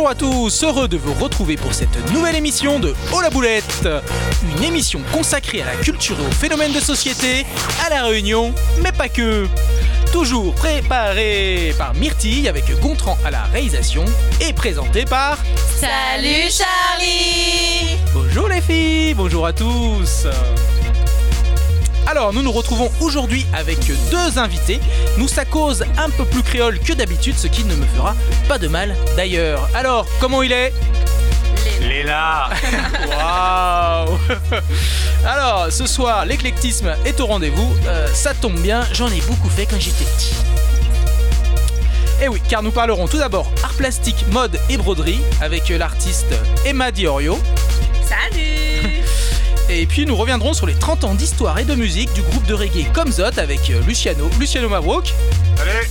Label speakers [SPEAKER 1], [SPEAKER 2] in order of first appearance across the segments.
[SPEAKER 1] Bonjour à tous, heureux de vous retrouver pour cette nouvelle émission de Oh la boulette. Une émission consacrée à la culture et aux phénomènes de société, à la Réunion, mais pas que. Toujours préparé par Myrtille avec Gontran à la réalisation et présenté par...
[SPEAKER 2] Salut Charlie.
[SPEAKER 1] Bonjour les filles, bonjour à tous alors, nous nous retrouvons aujourd'hui avec deux invités. Nous, ça cause un peu plus créole que d'habitude, ce qui ne me fera pas de mal d'ailleurs. Alors, comment il est?
[SPEAKER 3] Léla
[SPEAKER 1] Waouh Alors, ce soir, l'éclectisme est au rendez-vous. Euh, ça tombe bien, j'en ai beaucoup fait quand j'étais petit. Et oui, car nous parlerons tout d'abord art plastique, mode et broderie avec l'artiste Emma Diorio.
[SPEAKER 2] Salut
[SPEAKER 1] Et puis nous reviendrons sur les 30 ans d'histoire et de musique du groupe de reggae Comzot avec euh, Luciano, Luciano Mavrouk.
[SPEAKER 3] Allez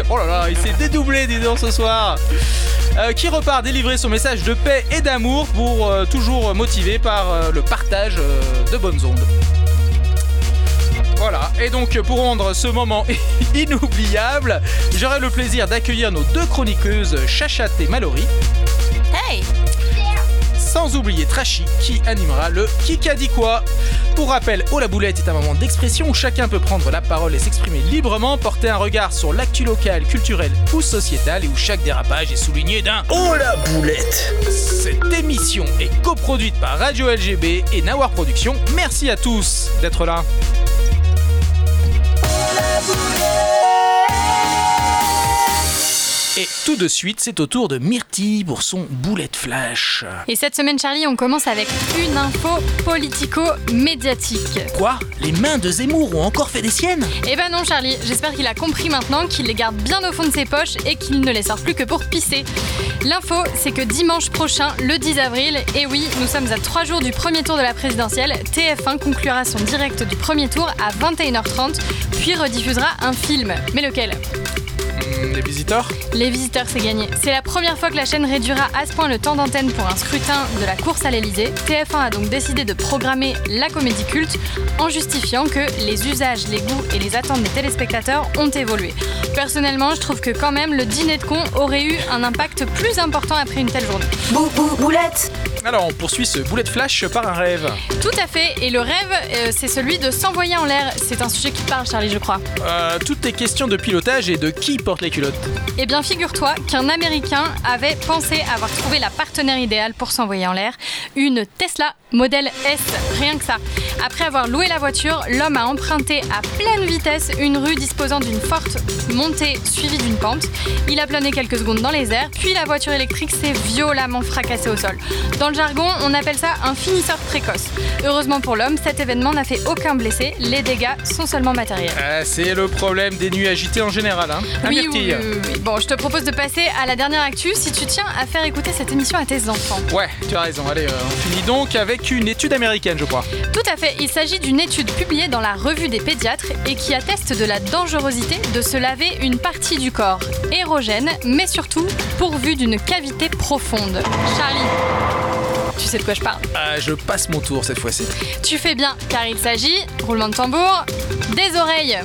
[SPEAKER 1] Oh là là, il s'est dédoublé, dis donc, ce soir. Euh, qui repart délivrer son message de paix et d'amour pour euh, toujours motivé par euh, le partage euh, de bonnes ondes. Voilà, et donc pour rendre ce moment inoubliable, j'aurai le plaisir d'accueillir nos deux chroniqueuses, Chachat et Mallory,
[SPEAKER 2] Hey
[SPEAKER 1] sans oublier Trashy qui animera le dit quoi Pour rappel, Oh la boulette est un moment d'expression où chacun peut prendre la parole et s'exprimer librement, porter un regard sur l'actu local, culturel ou sociétal et où chaque dérapage est souligné d'un
[SPEAKER 3] Oh la boulette
[SPEAKER 1] Cette émission est coproduite par Radio LGB et Nawar Productions. Merci à tous d'être là. Et tout de suite, c'est au tour de Myrtille pour son boulette flash.
[SPEAKER 2] Et cette semaine Charlie, on commence avec une info politico-médiatique.
[SPEAKER 1] Quoi? Les mains de Zemmour ont encore fait des siennes?
[SPEAKER 2] Eh ben non Charlie, j'espère qu'il a compris maintenant qu'il les garde bien au fond de ses poches et qu'il ne les sort plus que pour pisser. L'info, c'est que dimanche prochain, le 10 avril, et oui, nous sommes à 3 jours du premier tour de la présidentielle, TF1 conclura son direct du premier tour à 21h30, puis rediffusera un film. Mais lequel?
[SPEAKER 1] Les visiteurs
[SPEAKER 2] Les visiteurs, c'est gagné. C'est la première fois que la chaîne réduira à ce point le temps d'antenne pour un scrutin de la course à l'Elysée. TF1 a donc décidé de programmer la comédie culte en justifiant que les usages, les goûts et les attentes des téléspectateurs ont évolué. Personnellement, je trouve que quand même le dîner de con aurait eu un impact plus important après une telle journée.
[SPEAKER 4] Bou, bou, boulette
[SPEAKER 1] Alors, on poursuit ce boulette flash par un rêve.
[SPEAKER 2] Tout à fait, et le rêve, euh, c'est celui de s'envoyer en l'air. C'est un sujet qui te parle, Charlie, je crois.
[SPEAKER 1] Euh, toutes les questions de pilotage et de qui porte les culottes.
[SPEAKER 2] Eh bien, figure-toi qu'un Américain avait pensé avoir trouvé la partenaire idéale pour s'envoyer en l'air, une Tesla modèle S, rien que ça. Après avoir loué la voiture, l'homme a emprunté à pleine vitesse une rue disposant d'une forte montée suivie d'une pente. Il a plané quelques secondes dans les airs, puis la voiture électrique s'est violemment fracassée au sol. Dans le jargon, on appelle ça un finisseur précoce. Heureusement pour l'homme, cet événement n'a fait aucun blessé, les dégâts sont seulement matériels.
[SPEAKER 1] Ah, c'est le problème des nuits agitées en général, hein.
[SPEAKER 2] Oui. Bon, je te propose de passer à la dernière actu si tu tiens à faire écouter cette émission à tes enfants.
[SPEAKER 1] Ouais, tu as raison. Allez, euh, on finit donc avec une étude américaine, je crois.
[SPEAKER 2] Tout à fait, il s'agit d'une étude publiée dans la revue des pédiatres et qui atteste de la dangerosité de se laver une partie du corps érogène, mais surtout pourvue d'une cavité profonde. Charlie, tu sais de quoi je parle.
[SPEAKER 1] Ah, je passe mon tour cette fois-ci.
[SPEAKER 2] Tu fais bien, car il s'agit, roulement de tambour, des oreilles.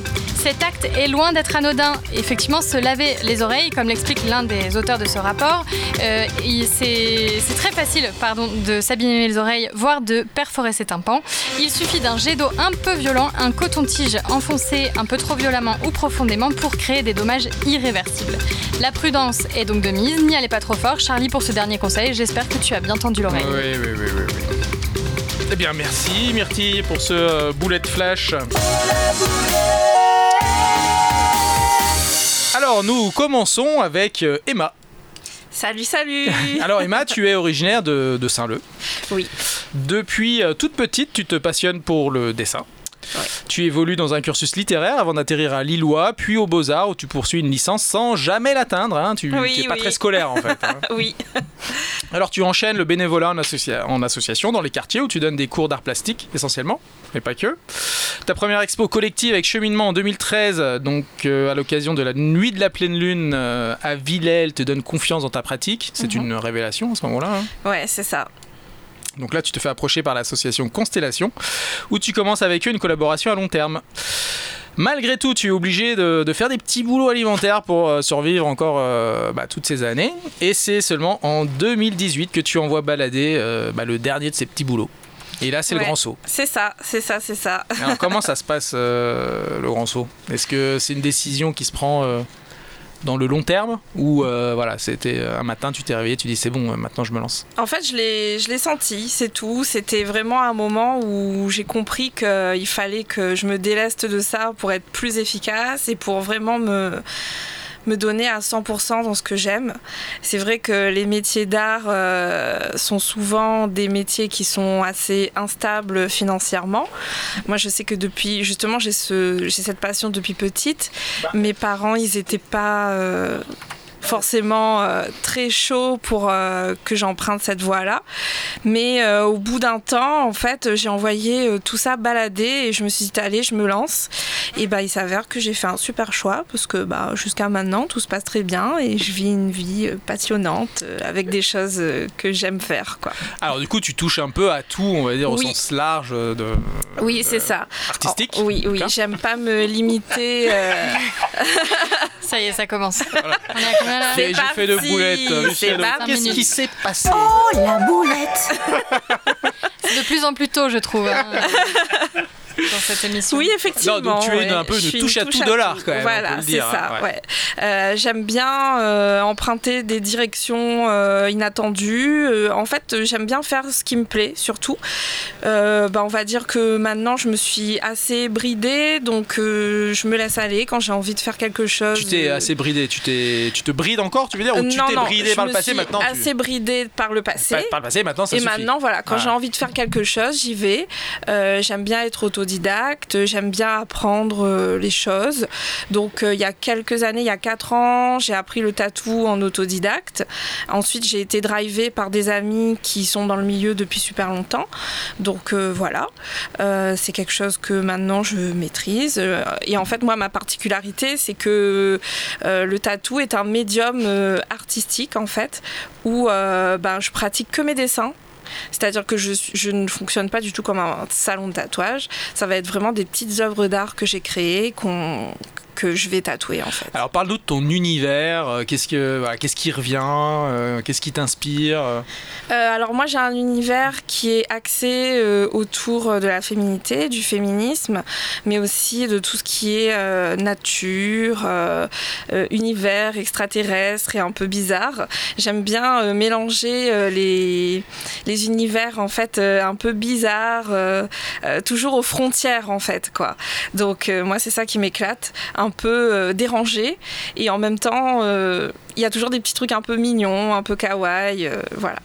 [SPEAKER 2] Cet acte est loin d'être anodin. Effectivement, se laver les oreilles, comme l'explique l'un des auteurs de ce rapport, euh, c'est très facile pardon, de s'abîmer les oreilles, voire de perforer ses tympans. Il suffit d'un jet d'eau un peu violent, un coton-tige enfoncé un peu trop violemment ou profondément pour créer des dommages irréversibles. La prudence est donc de mise, n'y allez pas trop fort. Charlie, pour ce dernier conseil, j'espère que tu as bien tendu l'oreille.
[SPEAKER 1] Oui, oui, oui, oui, oui. Eh bien, merci Myrtille pour ce euh, boulette flash. Alors, nous commençons avec euh, Emma.
[SPEAKER 4] Salut, salut
[SPEAKER 1] Alors, Emma, tu es originaire de, de Saint-Leu.
[SPEAKER 4] Oui.
[SPEAKER 1] Depuis euh, toute petite, tu te passionnes pour le dessin.
[SPEAKER 4] Ouais.
[SPEAKER 1] Tu évolues dans un cursus littéraire avant d'atterrir à Lillois, puis aux Beaux-Arts où tu poursuis une licence sans jamais l'atteindre. hein. Tu n'es
[SPEAKER 4] Oui,
[SPEAKER 1] pas très scolaire en fait. hein.
[SPEAKER 4] Oui.
[SPEAKER 1] Alors tu enchaînes le bénévolat en, associa- en association dans les quartiers où tu donnes des cours d'art plastique essentiellement, mais pas que. Ta première expo collective avec cheminement en 2013, euh, donc euh, à l'occasion de la nuit de la pleine lune euh, à Villers, te donne confiance dans ta pratique. C'est une révélation à ce moment-là. hein.
[SPEAKER 4] Ouais, c'est ça.
[SPEAKER 1] Donc là, tu te fais approcher par l'association Constellation, où tu commences avec eux une collaboration à long terme. Malgré tout, tu es obligé de, faire des petits boulots alimentaires pour euh, survivre encore euh, bah, toutes ces années. Et c'est seulement en 2018 que tu envoies balader euh, bah, le dernier de ces petits boulots. Et là, c'est le grand saut.
[SPEAKER 4] C'est ça, c'est ça, c'est ça.
[SPEAKER 1] Alors, comment ça se passe, le grand saut? Est-ce que c'est une décision qui se prend dans le long terme ou euh, voilà c'était euh, un matin tu t'es réveillé tu dis c'est bon euh, maintenant je me lance.
[SPEAKER 4] En fait je l'ai je l'ai senti c'est tout. C'était vraiment un moment où j'ai compris qu'il fallait que je me déleste de ça pour être plus efficace et pour vraiment me me donner à 100% dans ce que j'aime. C'est vrai que les métiers d'art euh, sont souvent des métiers qui sont assez instables financièrement. Moi, je sais que depuis, justement, j'ai ce, cette passion depuis petite. Mes parents, ils n'étaient pas... Euh, forcément euh, très chaud pour euh, que j'emprunte cette voie-là. Mais euh, au bout d'un temps, en fait, j'ai envoyé tout ça balader et je me suis dit, allez, je me lance. Et bah, il s'avère que j'ai fait un super choix parce que bah, jusqu'à maintenant, tout se passe très bien et je vis une vie passionnante avec des choses que j'aime faire. Quoi.
[SPEAKER 1] Alors, du coup, tu touches un peu à tout, on va dire, au sens large de.
[SPEAKER 4] Oui, c'est ça.
[SPEAKER 1] Artistique
[SPEAKER 4] oh, Oui, oui, j'aime pas me limiter.
[SPEAKER 2] ça y est, ça commence.
[SPEAKER 1] J'ai fait de boulettes.
[SPEAKER 4] Qu'est-ce
[SPEAKER 1] qui s'est passé
[SPEAKER 4] Oh, la boulette
[SPEAKER 2] C'est de plus en plus tôt, je trouve. Hein. dans cette émission.
[SPEAKER 4] Oui, effectivement.
[SPEAKER 1] donc tu es un peu une touche, à tout de l'art quand même.
[SPEAKER 4] Voilà, c'est ça. Ouais. Euh, j'aime bien euh, emprunter des directions euh, inattendues. en fait, j'aime bien faire ce qui me plaît, surtout. bah, on va dire que maintenant, je me suis assez bridée, donc je me laisse aller quand j'ai envie de faire quelque chose.
[SPEAKER 1] Tu t'es assez bridée. Tu t'es, tu te brides encore, tu veux dire, ou tu t'es bridée par le passé maintenant
[SPEAKER 4] Assez bridée par le passé.
[SPEAKER 1] Par, le passé, maintenant ça
[SPEAKER 4] Et maintenant, voilà, quand j'ai envie de faire quelque chose, j'y vais. j'aime bien être auto autodidacte, j'aime bien apprendre euh, les choses. Donc euh, il y a quelques années, il y a quatre ans, j'ai appris le tatou en autodidacte. Ensuite, j'ai été drivée par des amis qui sont dans le milieu depuis super longtemps. Donc euh, voilà, c'est quelque chose que maintenant je maîtrise. Et en fait, moi, ma particularité, c'est que le tatou est un médium artistique en fait, où ben, je pratique que mes dessins. C'est-à-dire que je, je, ne fonctionne pas du tout comme un salon de tatouage. Ça va être vraiment des petites œuvres d'art que j'ai créées, qu'on que je vais tatouer en fait.
[SPEAKER 1] Alors parle-nous de ton univers, euh, qu'est-ce, que, qu'est-ce qui revient, euh, qu'est-ce qui t'inspire euh?
[SPEAKER 4] Alors moi j'ai un univers qui est axé autour de la féminité, du féminisme, mais aussi de tout ce qui est nature, univers extraterrestre et un peu bizarre. J'aime bien mélanger les, les univers en fait un peu bizarres, toujours aux frontières en fait quoi. Donc moi c'est ça qui m'éclate un peu euh, dérangé et en même temps euh, il y a toujours des petits trucs un peu mignons, un peu kawaii, euh, voilà.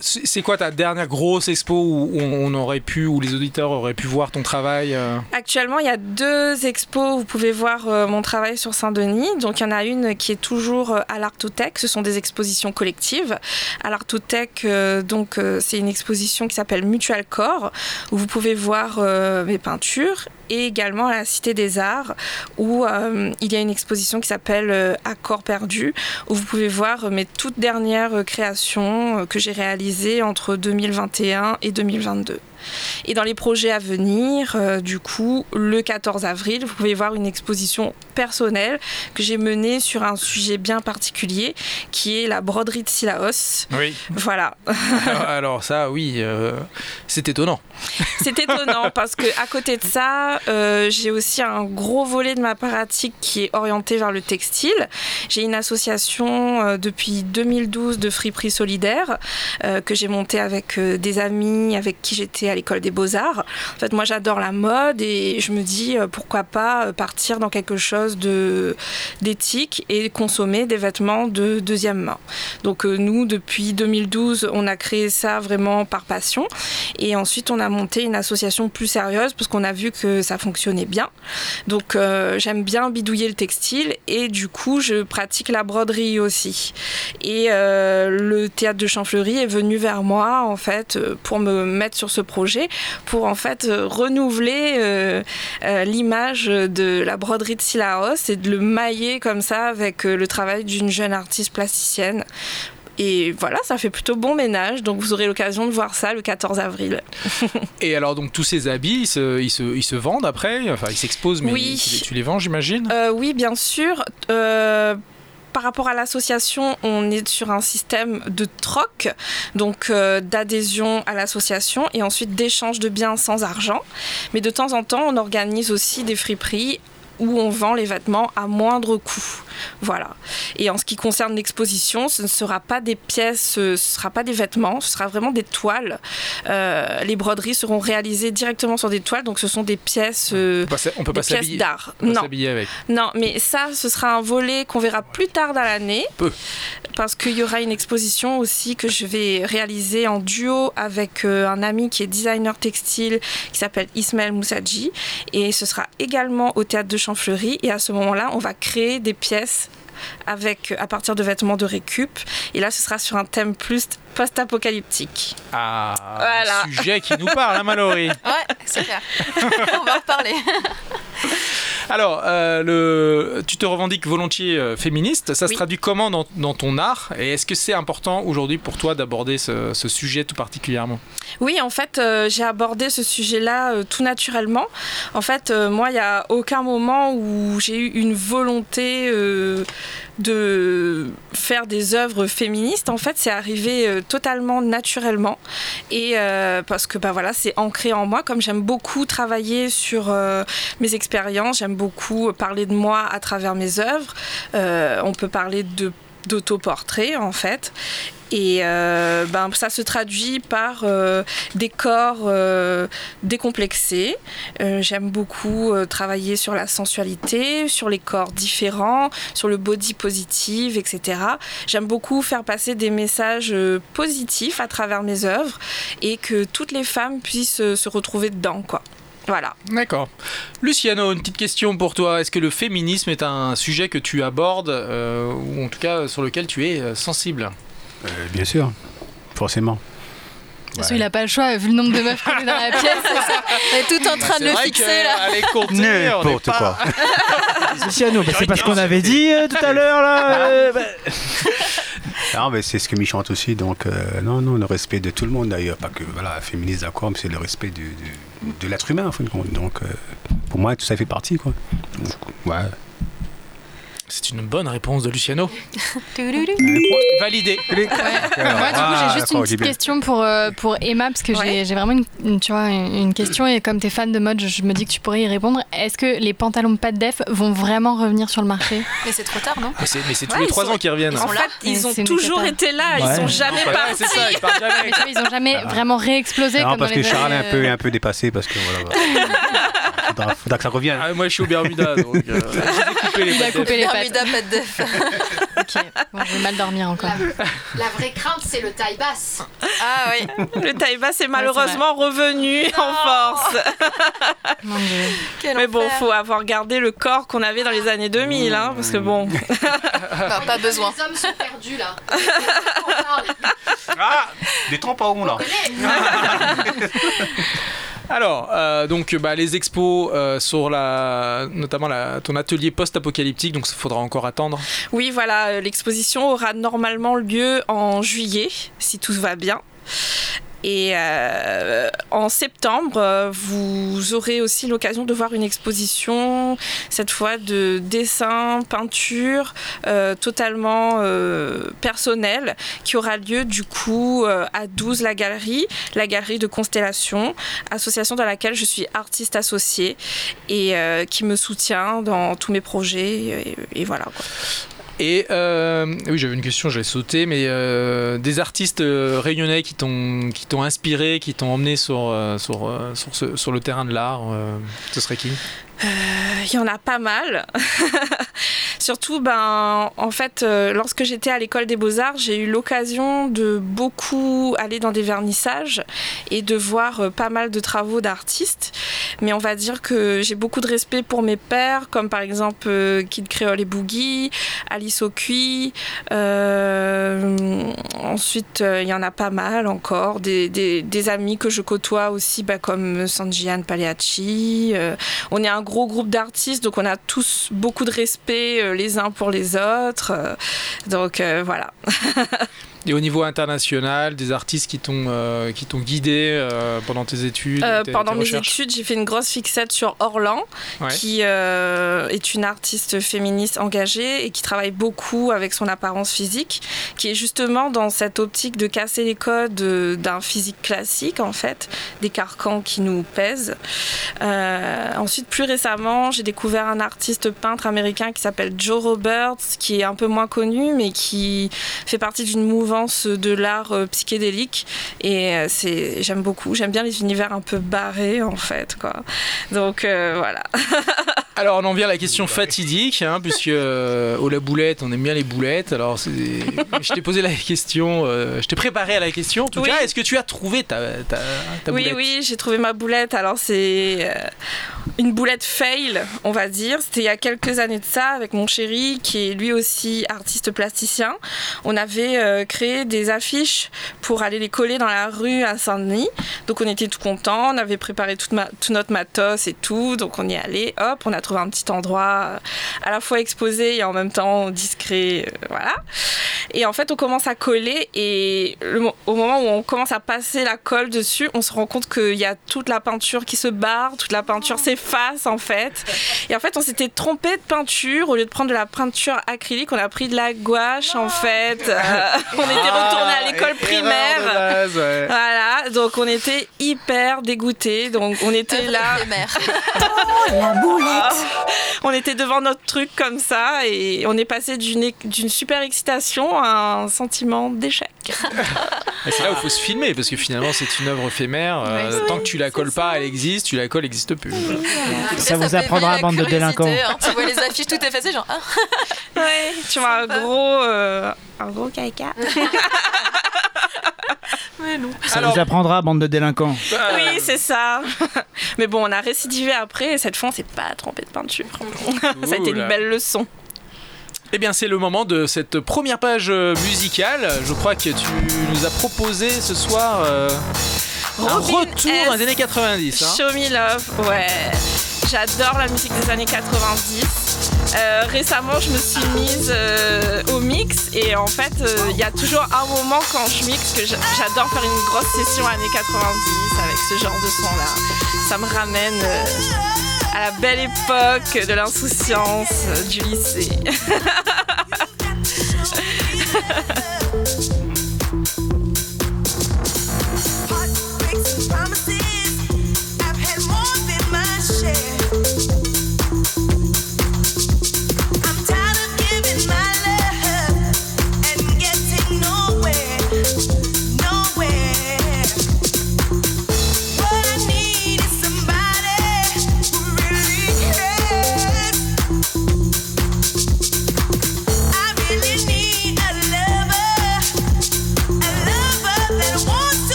[SPEAKER 1] c'est quoi ta dernière grosse expo où on aurait pu, où les auditeurs auraient pu voir ton travail
[SPEAKER 4] Actuellement, il y a deux expos où vous pouvez voir mon travail sur Saint-Denis. Donc il y en a une qui est toujours à l'Artothèque, ce sont des expositions collectives. À l'Artothèque, donc c'est une exposition qui s'appelle Mutual Corps, où vous pouvez voir mes peintures et également à la Cité des Arts où euh, il y a une exposition qui s'appelle euh, Accords perdus où vous pouvez voir mes toutes dernières créations euh, que j'ai réalisées entre 2021 et 2022. Et dans les projets à venir, euh, du coup, le 14 avril, vous pouvez voir une exposition personnelle que j'ai menée sur un sujet bien particulier, qui est la broderie de Silaos.
[SPEAKER 1] Oui.
[SPEAKER 4] Voilà.
[SPEAKER 1] alors, ça, oui, euh, c'est étonnant.
[SPEAKER 4] C'est étonnant parce que à côté de ça, euh, j'ai aussi un gros volet de ma pratique qui est orienté vers le textile. J'ai une association depuis 2012 de friperie solidaire que j'ai montée avec des amis avec qui j'étais à l'école des beaux-arts. En fait, moi, j'adore la mode et je me dis euh, pourquoi pas euh, partir dans quelque chose d'éthique et consommer des vêtements de deuxième main. Donc euh, nous, depuis 2012, on a créé ça vraiment par passion et ensuite on a monté une association plus sérieuse parce qu'on a vu que ça fonctionnait bien. Donc j'aime bien bidouiller le textile et du coup je pratique la broderie aussi. Et le théâtre de Champfleury est venu vers moi en fait pour me mettre sur ce projet pour en fait euh, renouveler euh, euh, l'image de la broderie de Silaos et de le mailler comme ça avec le travail d'une jeune artiste plasticienne Et voilà, ça fait plutôt bon ménage. Donc vous aurez l'occasion de voir ça le 14 avril.
[SPEAKER 1] Et alors, donc, tous ces habits, ils se, ils se, ils se vendent après? Enfin, ils s'exposent, mais
[SPEAKER 4] Oui.
[SPEAKER 1] tu, les, tu les vends, j'imagine?
[SPEAKER 4] Euh, oui, bien sûr. Euh, par rapport à l'association, on est sur un système de troc, donc euh, d'adhésion à l'association et ensuite d'échange de biens sans argent. Mais de temps en temps, on organise aussi des friperies où on vend les vêtements à moindre coût. Voilà. Et en ce qui concerne l'exposition, ce ne sera pas des pièces, euh, ce ne sera pas des vêtements, ce sera vraiment des toiles. Euh, les broderies seront réalisées directement sur des toiles, donc ce sont des pièces, euh,
[SPEAKER 1] On peut pas
[SPEAKER 4] des pièces d'art. Non,
[SPEAKER 1] avec.
[SPEAKER 4] non, mais ça, ce sera un volet qu'on verra plus tard dans l'année.
[SPEAKER 1] Peu.
[SPEAKER 4] Parce qu'il y aura une exposition aussi que je vais réaliser en duo avec euh, un ami qui est designer textile qui s'appelle Ismaël Moussadji. Et ce sera également au théâtre de Champfleury. Et à ce moment-là, on va créer des pièces avec, à partir de vêtements de récup. Et là, ce sera sur un thème plus post-apocalyptique.
[SPEAKER 1] Ah,
[SPEAKER 4] Voilà.
[SPEAKER 1] un sujet qui nous parle, hein, Mallory
[SPEAKER 2] Ouais, c'est clair. On va en reparler.
[SPEAKER 1] Alors, euh, le... tu te revendiques volontiers euh, féministe. Ça se traduit comment dans, dans ton art? Et est-ce que c'est important aujourd'hui pour toi d'aborder ce, ce sujet tout particulièrement?
[SPEAKER 4] Oui, en fait, euh, j'ai abordé ce sujet-là tout naturellement. En fait, moi, il n'y a aucun moment où j'ai eu une volonté de faire des œuvres féministes. En fait, c'est arrivé totalement naturellement. Et euh, parce que bah, voilà, c'est ancré en moi. Comme j'aime beaucoup travailler sur euh, mes expériences, j'aime beaucoup parler de moi à travers mes œuvres. Euh, on peut parler de d'autoportrait en fait et euh, ben, ça se traduit par euh, des corps euh, décomplexés. J'aime beaucoup travailler sur la sensualité, sur les corps différents, sur le body positive, etc. J'aime beaucoup faire passer des messages positifs à travers mes œuvres et que toutes les femmes puissent se retrouver dedans. Quoi. Voilà.
[SPEAKER 1] D'accord. Luciano, une petite question pour toi. Est-ce que le féminisme est un sujet que tu abordes, ou en tout cas sur lequel tu es sensible?
[SPEAKER 5] Bien sûr, forcément.
[SPEAKER 2] Parce qu'il a pas le choix, vu le nombre de meufs qu'on est dans la pièce. On est tout en train de le fixer là.
[SPEAKER 1] Allez, compter, on est
[SPEAKER 5] N'importe quoi.
[SPEAKER 6] Bah, c'est pas ce qu'on avait dit euh, tout à l'heure là. euh, bah.
[SPEAKER 5] Non, mais c'est ce que m'y chante aussi. Donc, euh, non, non, le respect de tout le monde d'ailleurs. Pas que, voilà, féministe, d'accord, mais c'est le respect du- du- de l'être humain, en fin de compte. Donc, euh, pour moi, tout ça fait partie, quoi. Donc, ouais.
[SPEAKER 1] C'est une bonne réponse de Luciano. Validé.
[SPEAKER 2] Ouais. Moi, du coup,
[SPEAKER 5] Ah,
[SPEAKER 2] j'ai juste une petite question pour, euh, pour Emma, parce que j'ai-
[SPEAKER 4] Ouais.
[SPEAKER 2] j'ai vraiment une, une- tu vois, une, question, et comme tu es fan de mode, je, je me dis que tu pourrais y répondre. Est-ce que les pantalons pas de def vont vraiment revenir sur le marché?
[SPEAKER 7] Mais c'est trop tard, non?
[SPEAKER 1] Mais c'est tous les trois
[SPEAKER 4] sont-
[SPEAKER 1] ans qu'ils reviennent.
[SPEAKER 7] ils
[SPEAKER 4] En
[SPEAKER 7] sont là.
[SPEAKER 4] fait, ils ont toujours été là, ils sont jamais
[SPEAKER 1] Ouais,
[SPEAKER 4] partis.
[SPEAKER 1] c'est ça, ils partent jamais.
[SPEAKER 2] Mais ils ont jamais vraiment réexplosé
[SPEAKER 5] Non,
[SPEAKER 2] comme
[SPEAKER 5] parce
[SPEAKER 2] dans
[SPEAKER 5] que
[SPEAKER 2] les
[SPEAKER 5] Charles est un peu,
[SPEAKER 2] euh,
[SPEAKER 5] un peu dépassé, parce que voilà. faudra, faudra que ça revienne.
[SPEAKER 1] Ah, moi, je suis au Bermuda, donc euh, j'ai coupé les
[SPEAKER 2] Il a coupé les
[SPEAKER 7] pas de def.
[SPEAKER 2] Ok, bon, je vais mal dormir encore.
[SPEAKER 8] La, la vraie crainte, c'est le taille basse.
[SPEAKER 7] Ah oui.
[SPEAKER 4] Le taille basse est malheureusement revenu en force.
[SPEAKER 2] Mon Dieu.
[SPEAKER 7] Quel
[SPEAKER 4] Mais bon,
[SPEAKER 7] enfer.
[SPEAKER 4] faut avoir gardé le corps qu'on avait dans les années 2000, hein, parce que bon.
[SPEAKER 7] Pas besoin.
[SPEAKER 8] Les hommes sont perdus là.
[SPEAKER 5] Ah Des tampons, là.
[SPEAKER 1] Alors, euh, donc bah, les expos euh, sur la, notamment ton atelier post-apocalyptique, donc il faudra encore attendre.
[SPEAKER 4] Oui, voilà, euh, l'exposition aura normalement lieu en juillet, si tout va bien. Et euh, en septembre, vous aurez aussi l'occasion de voir une exposition, cette fois de dessin, peinture, euh, totalement euh, personnelle, qui aura lieu du coup euh, à 12 la galerie, la galerie de Constellation, association dans laquelle je suis artiste associée et qui me soutient dans tous mes projets. Et, et voilà. Quoi.
[SPEAKER 1] Et euh, oui, j'avais une question, j'allais sauter, mais euh, des artistes euh, réunionnais qui t'ont qui t'ont inspiré, qui t'ont emmené sur euh, sur sur, le terrain de l'art, ce serait qui?
[SPEAKER 4] Il y en a pas mal. Surtout, ben, en fait, euh, lorsque j'étais à l'école des beaux-arts, j'ai eu l'occasion de beaucoup aller dans des vernissages et de voir euh, pas mal de travaux d'artistes. Mais on va dire que j'ai beaucoup de respect pour mes pères, comme par exemple euh, Kid Creole et Boogie, Alice O'Cuy. Ensuite, il y en a pas mal encore. Des, amis que je côtoie aussi, bah, comme Sanjian Pagliacci. Euh, on est un gros groupe d'artistes, donc on a tous beaucoup de respect les uns pour les autres. Euh, donc euh, voilà.
[SPEAKER 1] Et au niveau international, des artistes qui t'ont euh, qui t'ont guidé euh, pendant tes études
[SPEAKER 4] Euh,
[SPEAKER 1] tes-
[SPEAKER 4] pendant
[SPEAKER 1] tes
[SPEAKER 4] mes études, j'ai fait une grosse fixette sur Orlan,
[SPEAKER 1] Ouais.
[SPEAKER 4] qui euh, est une artiste féministe engagée et qui travaille beaucoup avec son apparence physique, qui est justement dans cette optique de casser les codes d'un physique classique, en fait, des carcans qui nous pèsent. Ensuite, plus récemment, j'ai découvert un artiste peintre américain qui s'appelle Joe Roberts, qui est un peu moins connu, mais qui fait partie d'une mouvance de l'art euh, psychédélique. Et euh, c'est, j'aime beaucoup. J'aime bien les univers un peu barrés, en fait, quoi. Donc euh, voilà.
[SPEAKER 1] Alors on en vient à la question fatidique, hein, puisque au la boulette, on aime bien les boulettes. Alors je t'ai posé la question, je t'ai préparé à la question. En tout
[SPEAKER 4] Oui.
[SPEAKER 1] cas, est-ce que tu as trouvé ta, ta, ta
[SPEAKER 4] oui,
[SPEAKER 1] boulette?
[SPEAKER 4] oui, j'ai trouvé ma boulette. Alors, c'est une boulette fail, on va dire. C'était il y a quelques années de ça avec mon chéri, qui est lui aussi artiste plasticien. On avait euh, créé des affiches pour aller les coller dans la rue à Saint-Denis. Donc, on était tout contents. On avait préparé ma- tout notre matos et tout. Donc, on y allé. Hop, on a trouvé un petit endroit euh, à la fois exposé et en même temps discret. euh, voilà. Et en fait, on commence à coller et le au moment où on commence à passer la colle dessus, on se rend compte qu'il y a toute la peinture qui se barre, toute la peinture s'efface en fait. Et en fait, on s'était trompé de peinture. Au lieu de prendre de la peinture acrylique, on a pris de la gouache en fait. Euh, était retourné à l'école
[SPEAKER 1] Ah,
[SPEAKER 4] primaire.
[SPEAKER 1] base, ouais.
[SPEAKER 4] Voilà, donc on était hyper dégoûtés. Donc on était là.
[SPEAKER 7] Éphémère.
[SPEAKER 4] On était devant notre truc comme ça et on est passé d'une super excitation à un sentiment d'échec.
[SPEAKER 1] C'est là où il faut se filmer, parce que finalement c'est une œuvre éphémère. euh, tant que tu la colles pas, elle existe. Tu la colles, elle n'existe plus.
[SPEAKER 6] Ça vous apprendra, bande de délinquants.
[SPEAKER 7] hein. Tu vois les affiches tout effacées, genre ah,
[SPEAKER 4] Ouais, tu vois un gros, euh, un gros caca.
[SPEAKER 7] mais non.
[SPEAKER 6] Ça
[SPEAKER 1] Alors-
[SPEAKER 6] vous apprendra, bande de délinquants.
[SPEAKER 4] Oui, c'est ça. Mais bon, on a récidivé après et cette fois on s'est pas trompé de peinture. ça a été une belle leçon.
[SPEAKER 1] Eh bien, c'est le moment de cette première page euh, musicale. Je crois que tu nous as proposé ce soir euh, un retour
[SPEAKER 4] S.
[SPEAKER 1] dans les années 90. hein.
[SPEAKER 4] Show Me Love, ouais. J'adore la musique des années 90. Euh, récemment, je me suis mise euh, au mix et en fait, il y a toujours un moment quand je mixe que j'a- j'adore faire une grosse session années 90 avec ce genre de son-là. Ça me ramène à la belle époque de l'insouciance du lycée.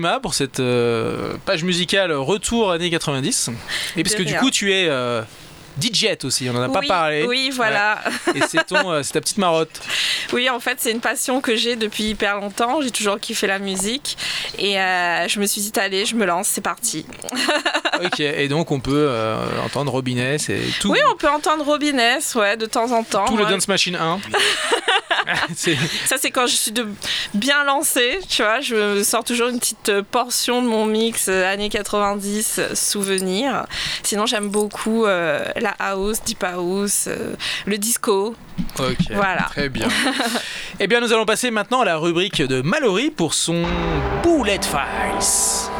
[SPEAKER 1] Emma pour cette euh, page musicale retour années 90. Et parce que du coup, tu es euh, DJ aussi, on en a pas parlé.
[SPEAKER 4] Oui, voilà.
[SPEAKER 1] Ouais. Et c'est euh, c'est ta petite marotte.
[SPEAKER 4] Oui, en fait, c'est une passion que j'ai depuis hyper longtemps. J'ai toujours kiffé la musique. Et euh, je me suis dit, allez, je me lance, c'est parti.
[SPEAKER 1] ok, et donc on peut entendre Robinet, c'est tout.
[SPEAKER 4] Oui, on peut entendre Robiness, ouais, de temps en temps.
[SPEAKER 1] Tout le
[SPEAKER 4] Moi,
[SPEAKER 1] Dance Machine 1. C'est-
[SPEAKER 4] Ça, c'est quand je suis de bien lancée, tu vois. Je sors toujours une petite portion de mon mix euh, années 90 euh, souvenirs. Sinon, j'aime beaucoup euh, la house, deep house, euh, le disco.
[SPEAKER 1] Ok,
[SPEAKER 4] Voilà.
[SPEAKER 1] très bien. eh bien, nous allons passer maintenant à la rubrique de Mallory pour son Bullet Files.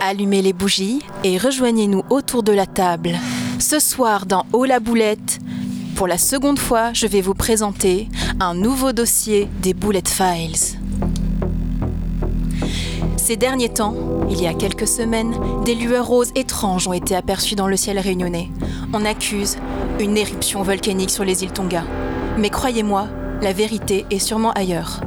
[SPEAKER 9] Allumez les bougies et rejoignez-nous autour de la table. Ce soir dans Oh la boulette, pour la seconde fois, je vais vous présenter un nouveau dossier des Bullet Files. Ces derniers temps, il y a quelques semaines, des lueurs roses étranges ont été aperçues dans le ciel réunionnais. On accuse une éruption volcanique sur les îles Tonga. Mais croyez-moi, la vérité est sûrement ailleurs.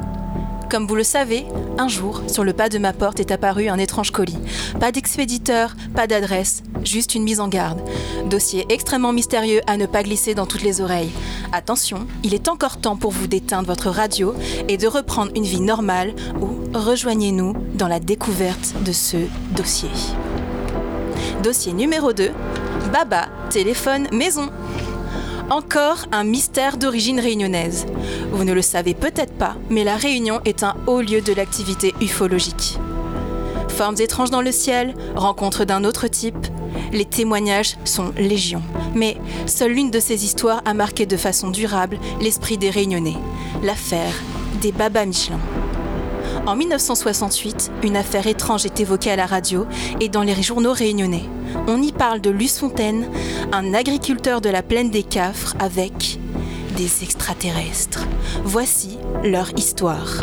[SPEAKER 9] Comme vous le savez, un jour, sur le pas de ma porte est apparu un étrange colis. Pas d'expéditeur, pas d'adresse, juste une mise en garde. Dossier extrêmement mystérieux à ne pas glisser dans toutes les oreilles. Attention, il est encore temps pour vous d'éteindre votre radio et de reprendre une vie normale ou rejoignez-nous dans la découverte de ce dossier. Dossier numéro 2, Baba, téléphone maison. Encore un mystère d'origine réunionnaise. Vous ne le savez peut-être pas, mais la Réunion est un haut lieu de l'activité ufologique. Formes étranges dans le ciel, rencontres d'un autre type, les témoignages sont légion. Mais seule l'une de ces histoires a marqué de façon durable l'esprit des Réunionnais, l'affaire des Baba Michelin. En 1968, une affaire étrange est évoquée à la radio et dans les journaux réunionnais. On y parle de Luce Fontaine, un agriculteur de la plaine des Cafres avec des extraterrestres. Voici leur histoire.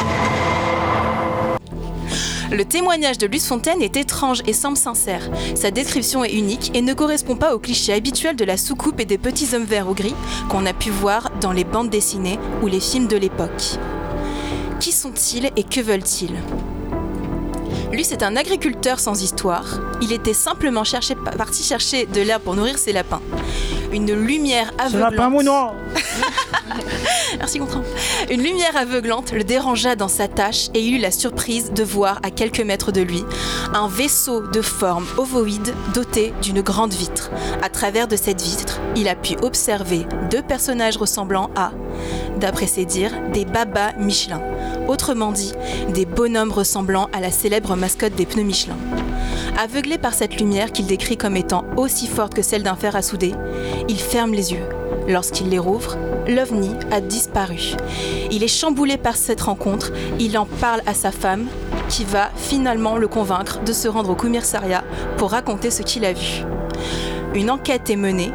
[SPEAKER 9] Le témoignage de Luce Fontaine est étrange et semble sincère. Sa description est unique et ne correspond pas au cliché habituel de la soucoupe et des petits hommes verts ou gris qu'on a pu voir dans les bandes dessinées ou les films de l'époque. Qui sont-ils et que veulent-ils? Luce est un agriculteur sans histoire. Il était simplement cherché- parti chercher de l'herbe pour nourrir ses lapins. Une lumière
[SPEAKER 6] C'est
[SPEAKER 9] aveuglante.
[SPEAKER 6] lapin mounant
[SPEAKER 9] Merci Gontran. Une lumière aveuglante le dérangea dans sa tâche et il eut la surprise de voir à quelques mètres de lui un vaisseau de forme ovoïde doté d'une grande vitre. À travers de cette vitre, il a pu observer deux personnages ressemblant à, d'après ses dires, des babas Michelin. Autrement dit, des bonhommes ressemblant à la célèbre mascotte des pneus Michelin. Aveuglé par cette lumière qu'il décrit comme étant aussi forte que celle d'un fer à souder, il ferme les yeux. Lorsqu'il les rouvre, l'ovni a disparu. Il est chamboulé par cette rencontre, il en parle à sa femme, qui va finalement le convaincre de se rendre au commissariat pour raconter ce qu'il a vu. Une enquête est menée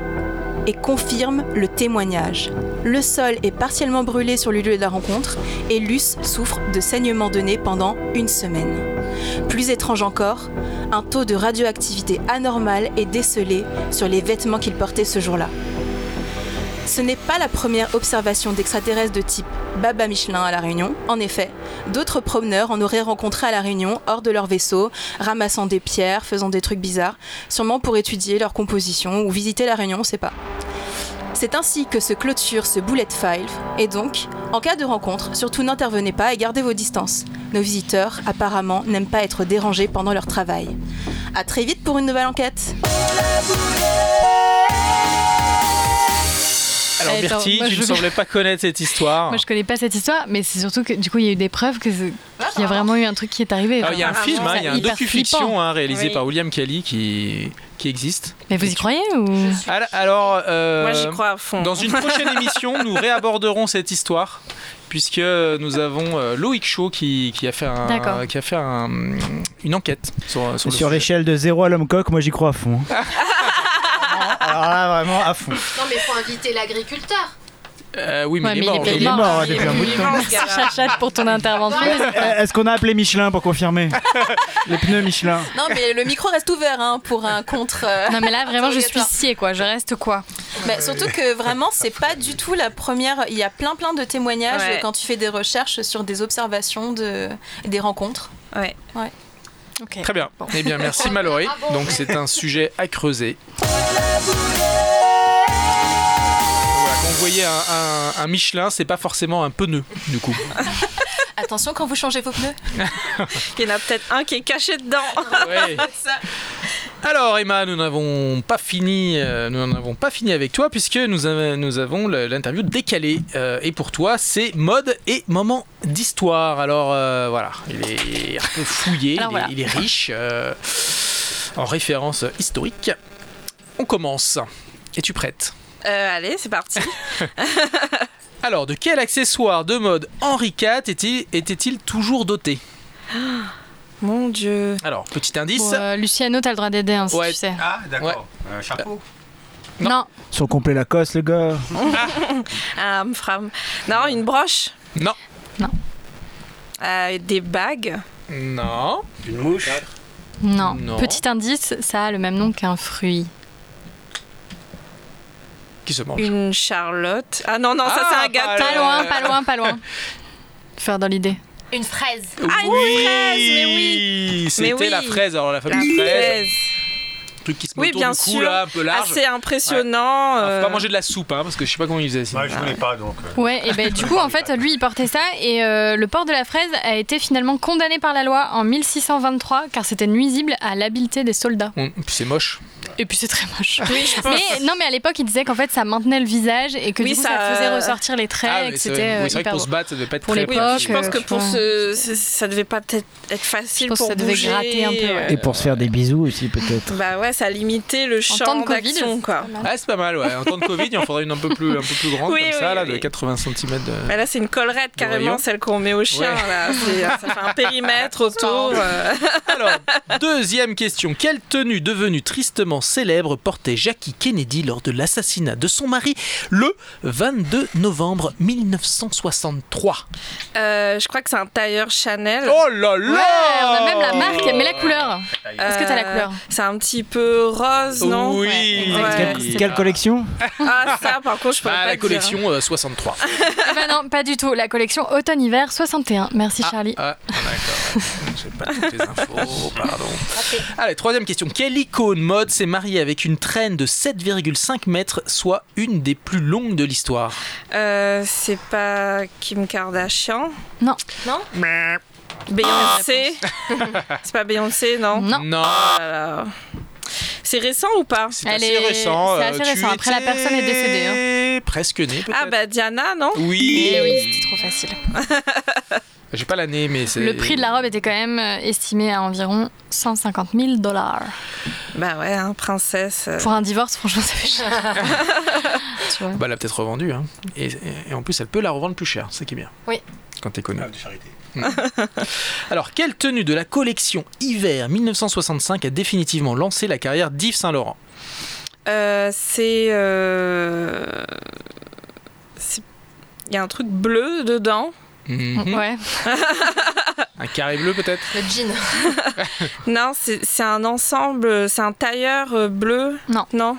[SPEAKER 9] et confirme le témoignage. Le sol est partiellement brûlé sur le lieu de la rencontre et Luce souffre de saignements de nez pendant une semaine. Plus étrange encore, un taux de radioactivité anormal est décelé sur les vêtements qu'il portait ce jour-là. Ce n'est pas la première observation d'extraterrestres de type Baba Michelin à La Réunion. En effet, d'autres promeneurs en auraient rencontré à La Réunion hors de leur vaisseau, ramassant des pierres, faisant des trucs bizarres, sûrement pour étudier leur composition ou visiter La Réunion, on sait pas. C'est ainsi que se clôture ce bullet file, et donc, en cas de rencontre, surtout n'intervenez pas et gardez vos distances. Nos visiteurs, apparemment, n'aiment pas être dérangés pendant leur travail. À très vite pour une nouvelle enquête.
[SPEAKER 1] Alors,
[SPEAKER 2] Attends,
[SPEAKER 1] Bertie,
[SPEAKER 2] moi,
[SPEAKER 1] tu
[SPEAKER 2] je
[SPEAKER 1] ne semblais pas connaître cette histoire.
[SPEAKER 2] Moi, je connais pas cette histoire, mais c'est surtout que du coup, il y a eu des preuves que qu'il y a vraiment eu un truc qui est arrivé.
[SPEAKER 1] Alors, il y a un film, hein, il y a un docu-fiction hein, réalisé
[SPEAKER 4] Oui.
[SPEAKER 1] par William Kelly qui, qui existe.
[SPEAKER 2] Mais vous y croyez ou
[SPEAKER 1] Al- Alors, euh,
[SPEAKER 4] Moi, j'y crois à fond.
[SPEAKER 1] dans une prochaine émission, nous réaborderons cette histoire. Puisque nous avons euh, Loïc Chaud qui, qui a fait, un,
[SPEAKER 2] D'accord.
[SPEAKER 1] qui a fait un- une enquête sur,
[SPEAKER 6] l'échelle de 0 à l'homme coq, moi j'y crois à fond. Alors là, vraiment à fond.
[SPEAKER 8] Non, mais faut inviter l'agriculteur.
[SPEAKER 1] Euh, oui, mais
[SPEAKER 2] Ouais,
[SPEAKER 1] il est
[SPEAKER 2] mais
[SPEAKER 1] mort.
[SPEAKER 2] il est.
[SPEAKER 6] Il est
[SPEAKER 2] mort,
[SPEAKER 6] mort
[SPEAKER 2] hein,
[SPEAKER 6] depuis un bout de temps.
[SPEAKER 4] Gars-là.
[SPEAKER 2] Chachat pour ton intervention.
[SPEAKER 6] Euh, Est-ce qu'on a appelé Michelin pour confirmer Les pneus Michelin.
[SPEAKER 9] Non, mais le micro reste ouvert hein, pour un contre. euh,
[SPEAKER 2] Non mais là vraiment je suis
[SPEAKER 9] interrogatoire.
[SPEAKER 2] sciée quoi, je reste quoi?
[SPEAKER 9] Bah, surtout que vraiment, c'est pas du tout la première. Il y a plein plein de témoignages
[SPEAKER 4] Ouais.
[SPEAKER 9] euh, quand tu fais des recherches sur des observations, de, des rencontres.
[SPEAKER 4] Ouais.
[SPEAKER 1] Très bien. Eh bien, merci Mallory. Donc, c'est un sujet à creuser. Voilà, quand vous voyez un, un- un Michelin, c'est pas forcément un pneu, du coup.
[SPEAKER 9] Attention quand vous changez vos pneus.
[SPEAKER 4] Il y en a peut-être un qui est caché dedans.
[SPEAKER 1] Ouais. Alors Emma, nous n'avons pas fini, euh, nous n'en avons pas fini avec toi puisque nous, avons- nous avons le- l'interview décalée Euh, et pour toi c'est mode et moment d'histoire. Alors euh, voilà, il est un peu fouillé,
[SPEAKER 2] Alors
[SPEAKER 1] il, est,
[SPEAKER 2] voilà.
[SPEAKER 1] il est riche en références historiques. On commence. Es-tu prête?
[SPEAKER 4] Allez, c'est parti.
[SPEAKER 1] Alors, de quel accessoire de mode Henri IV était- était-il toujours doté?
[SPEAKER 4] Mon Dieu.
[SPEAKER 1] Alors, petit indice.
[SPEAKER 2] Bon, euh, Luciano, t'as le droit d'aider hein, si
[SPEAKER 1] Ouais.
[SPEAKER 2] tu sais.
[SPEAKER 5] Ah, d'accord. Euh, chapeau.
[SPEAKER 1] non.
[SPEAKER 2] Non.
[SPEAKER 6] Son complet Lacoste, le gars.
[SPEAKER 4] Un fram. Non, une broche.
[SPEAKER 1] Non.
[SPEAKER 4] Euh, des bagues.
[SPEAKER 1] Non.
[SPEAKER 5] Une mouche.
[SPEAKER 2] non,
[SPEAKER 1] Non.
[SPEAKER 2] Petit indice, ça a le même nom qu'un fruit.
[SPEAKER 1] Qui se mange?
[SPEAKER 4] Une charlotte. Ah non, non, ça
[SPEAKER 1] Ah,
[SPEAKER 4] c'est un
[SPEAKER 1] pas
[SPEAKER 4] gâteau.
[SPEAKER 2] Pas loin, pas loin, pas loin. Faire dans l'idée.
[SPEAKER 8] Une fraise.
[SPEAKER 4] Ah, une fraise, mais oui.
[SPEAKER 1] C'était
[SPEAKER 4] oui.
[SPEAKER 1] la fraise, alors la
[SPEAKER 4] La
[SPEAKER 1] fameuse fraise. Truc qui se met
[SPEAKER 4] Oui,
[SPEAKER 1] autour
[SPEAKER 4] bien
[SPEAKER 1] du cou,
[SPEAKER 4] sûr.
[SPEAKER 1] là, un peu large.
[SPEAKER 4] Assez impressionnant.
[SPEAKER 1] Alors,
[SPEAKER 4] euh,
[SPEAKER 1] faut pas manger de la soupe, hein, parce que je sais pas comment ils faisaient sinon.
[SPEAKER 5] Moi, je connais pas, donc. euh,
[SPEAKER 2] Ouais, et ben du coup, en fait, lui, il portait ça et euh, le port de la fraise a été finalement condamné par la loi en 1623 car c'était nuisible à l'habileté des soldats.
[SPEAKER 1] Hum, puis c'est moche.
[SPEAKER 2] Et puis c'est très moche.
[SPEAKER 4] Oui, je pense.
[SPEAKER 2] Mais non, mais à l'époque, il disait qu'en fait, ça maintenait le visage et que
[SPEAKER 4] Oui,
[SPEAKER 2] du coup, ça,
[SPEAKER 4] ça-
[SPEAKER 2] faisait ressortir les traits
[SPEAKER 1] Ah,
[SPEAKER 2] et
[SPEAKER 1] mais
[SPEAKER 2] que
[SPEAKER 1] c'est
[SPEAKER 2] c'était
[SPEAKER 1] oui,
[SPEAKER 2] euh,
[SPEAKER 1] c'est vrai que
[SPEAKER 2] hyper
[SPEAKER 1] pour
[SPEAKER 2] beau.
[SPEAKER 1] se battre, ça devait pas être
[SPEAKER 2] Pour
[SPEAKER 1] très
[SPEAKER 2] l'époque,
[SPEAKER 4] je pense
[SPEAKER 2] euh,
[SPEAKER 4] que
[SPEAKER 2] tu
[SPEAKER 4] pour
[SPEAKER 2] vois.
[SPEAKER 4] ce, ça devait pas être, être facile
[SPEAKER 2] Je pense
[SPEAKER 4] pour
[SPEAKER 2] ça devait
[SPEAKER 4] bouger.
[SPEAKER 2] gratter un peu, ouais.
[SPEAKER 6] Et pour se faire des bisous aussi, peut-être.
[SPEAKER 4] Bah ouais, ça limitait le
[SPEAKER 2] temps
[SPEAKER 4] champ
[SPEAKER 2] de Covid,
[SPEAKER 4] d'action, quoi.
[SPEAKER 1] Ah, c'est pas mal, ouais. En temps de Covid, il en faudrait une un peu plus, un peu plus grande,
[SPEAKER 4] Oui,
[SPEAKER 1] comme
[SPEAKER 4] oui,
[SPEAKER 1] ça, là, de
[SPEAKER 4] oui.
[SPEAKER 1] 80 cm de.
[SPEAKER 4] Bah là, c'est une collerette carrément,
[SPEAKER 1] rayon.
[SPEAKER 4] celle qu'on met au chien.
[SPEAKER 1] Ouais.
[SPEAKER 4] Là. C'est- Ça fait un périmètre autour. euh.
[SPEAKER 1] Alors, deuxième question. Quelle tenue devenue tristement célèbre portait Jackie Kennedy lors de l'assassinat de son mari le 22 novembre 1963
[SPEAKER 4] Euh, je crois que c'est un tailleur Chanel.
[SPEAKER 1] Oh là là
[SPEAKER 2] Ouais, on a même la marque, mais la couleur. Est-ce que t'as la
[SPEAKER 4] Euh,
[SPEAKER 2] couleur?
[SPEAKER 4] C'est un petit peu rose, non
[SPEAKER 1] Oui
[SPEAKER 2] Ouais.
[SPEAKER 6] Quelle, quelle collection
[SPEAKER 4] Ah, ça, par contre, je pourrais
[SPEAKER 1] Ah,
[SPEAKER 4] pas
[SPEAKER 1] la
[SPEAKER 4] te
[SPEAKER 1] collection euh, 63.
[SPEAKER 2] Eh ben non, pas du dire. La collection automne-hiver 61. Merci Charlie.
[SPEAKER 1] Ah, d'accord. J'ai pas toutes les infos, pardon. Allez, troisième question. Quelle icône mode s'est mariée avec une traîne de 7,5 mètres, soit une des plus longues de l'histoire?
[SPEAKER 4] Euh, c'est pas Kim Kardashian?
[SPEAKER 2] Non.
[SPEAKER 8] Non?
[SPEAKER 4] Beyoncé? C'est pas Beyoncé, non?
[SPEAKER 2] Non.
[SPEAKER 1] Non.
[SPEAKER 4] Ah là. C'est récent ou pas
[SPEAKER 1] C'est assez
[SPEAKER 2] est-
[SPEAKER 1] récent.
[SPEAKER 2] c'est
[SPEAKER 1] euh,
[SPEAKER 2] assez récent. Après, la personne est décédée,
[SPEAKER 1] Presque né, peut-être.
[SPEAKER 4] Ah bah Diana, non
[SPEAKER 1] Oui.
[SPEAKER 2] Eh oui, c'était trop facile.
[SPEAKER 1] J'ai pas l'année, mais c'est.
[SPEAKER 2] Le prix de la robe était quand même euh, estimé à environ 150 000 dollars.
[SPEAKER 4] Bah ouais, hein, princesse. euh.
[SPEAKER 2] Pour un divorce, franchement, ça fait cher. tu vois.
[SPEAKER 1] Bah, elle a peut-être revendu. Hein. Et, et en plus, elle peut la revendre plus cher, c'est ça qui est bien.
[SPEAKER 8] Oui.
[SPEAKER 1] Quand t'es connu.
[SPEAKER 5] Ah, de charité.
[SPEAKER 1] Alors, quelle tenue de la collection hiver 1965 a définitivement lancé la carrière d'Yves Saint-Laurent?
[SPEAKER 4] Euh, c'est. euh, c'est- Il y a un truc bleu dedans.
[SPEAKER 1] Mhm.
[SPEAKER 2] Ouais.
[SPEAKER 1] Un carré bleu, peut-être?
[SPEAKER 8] Le jean.
[SPEAKER 4] Non, c'est un ensemble, c'est un tailleur euh, bleu.
[SPEAKER 2] Non.
[SPEAKER 4] Non?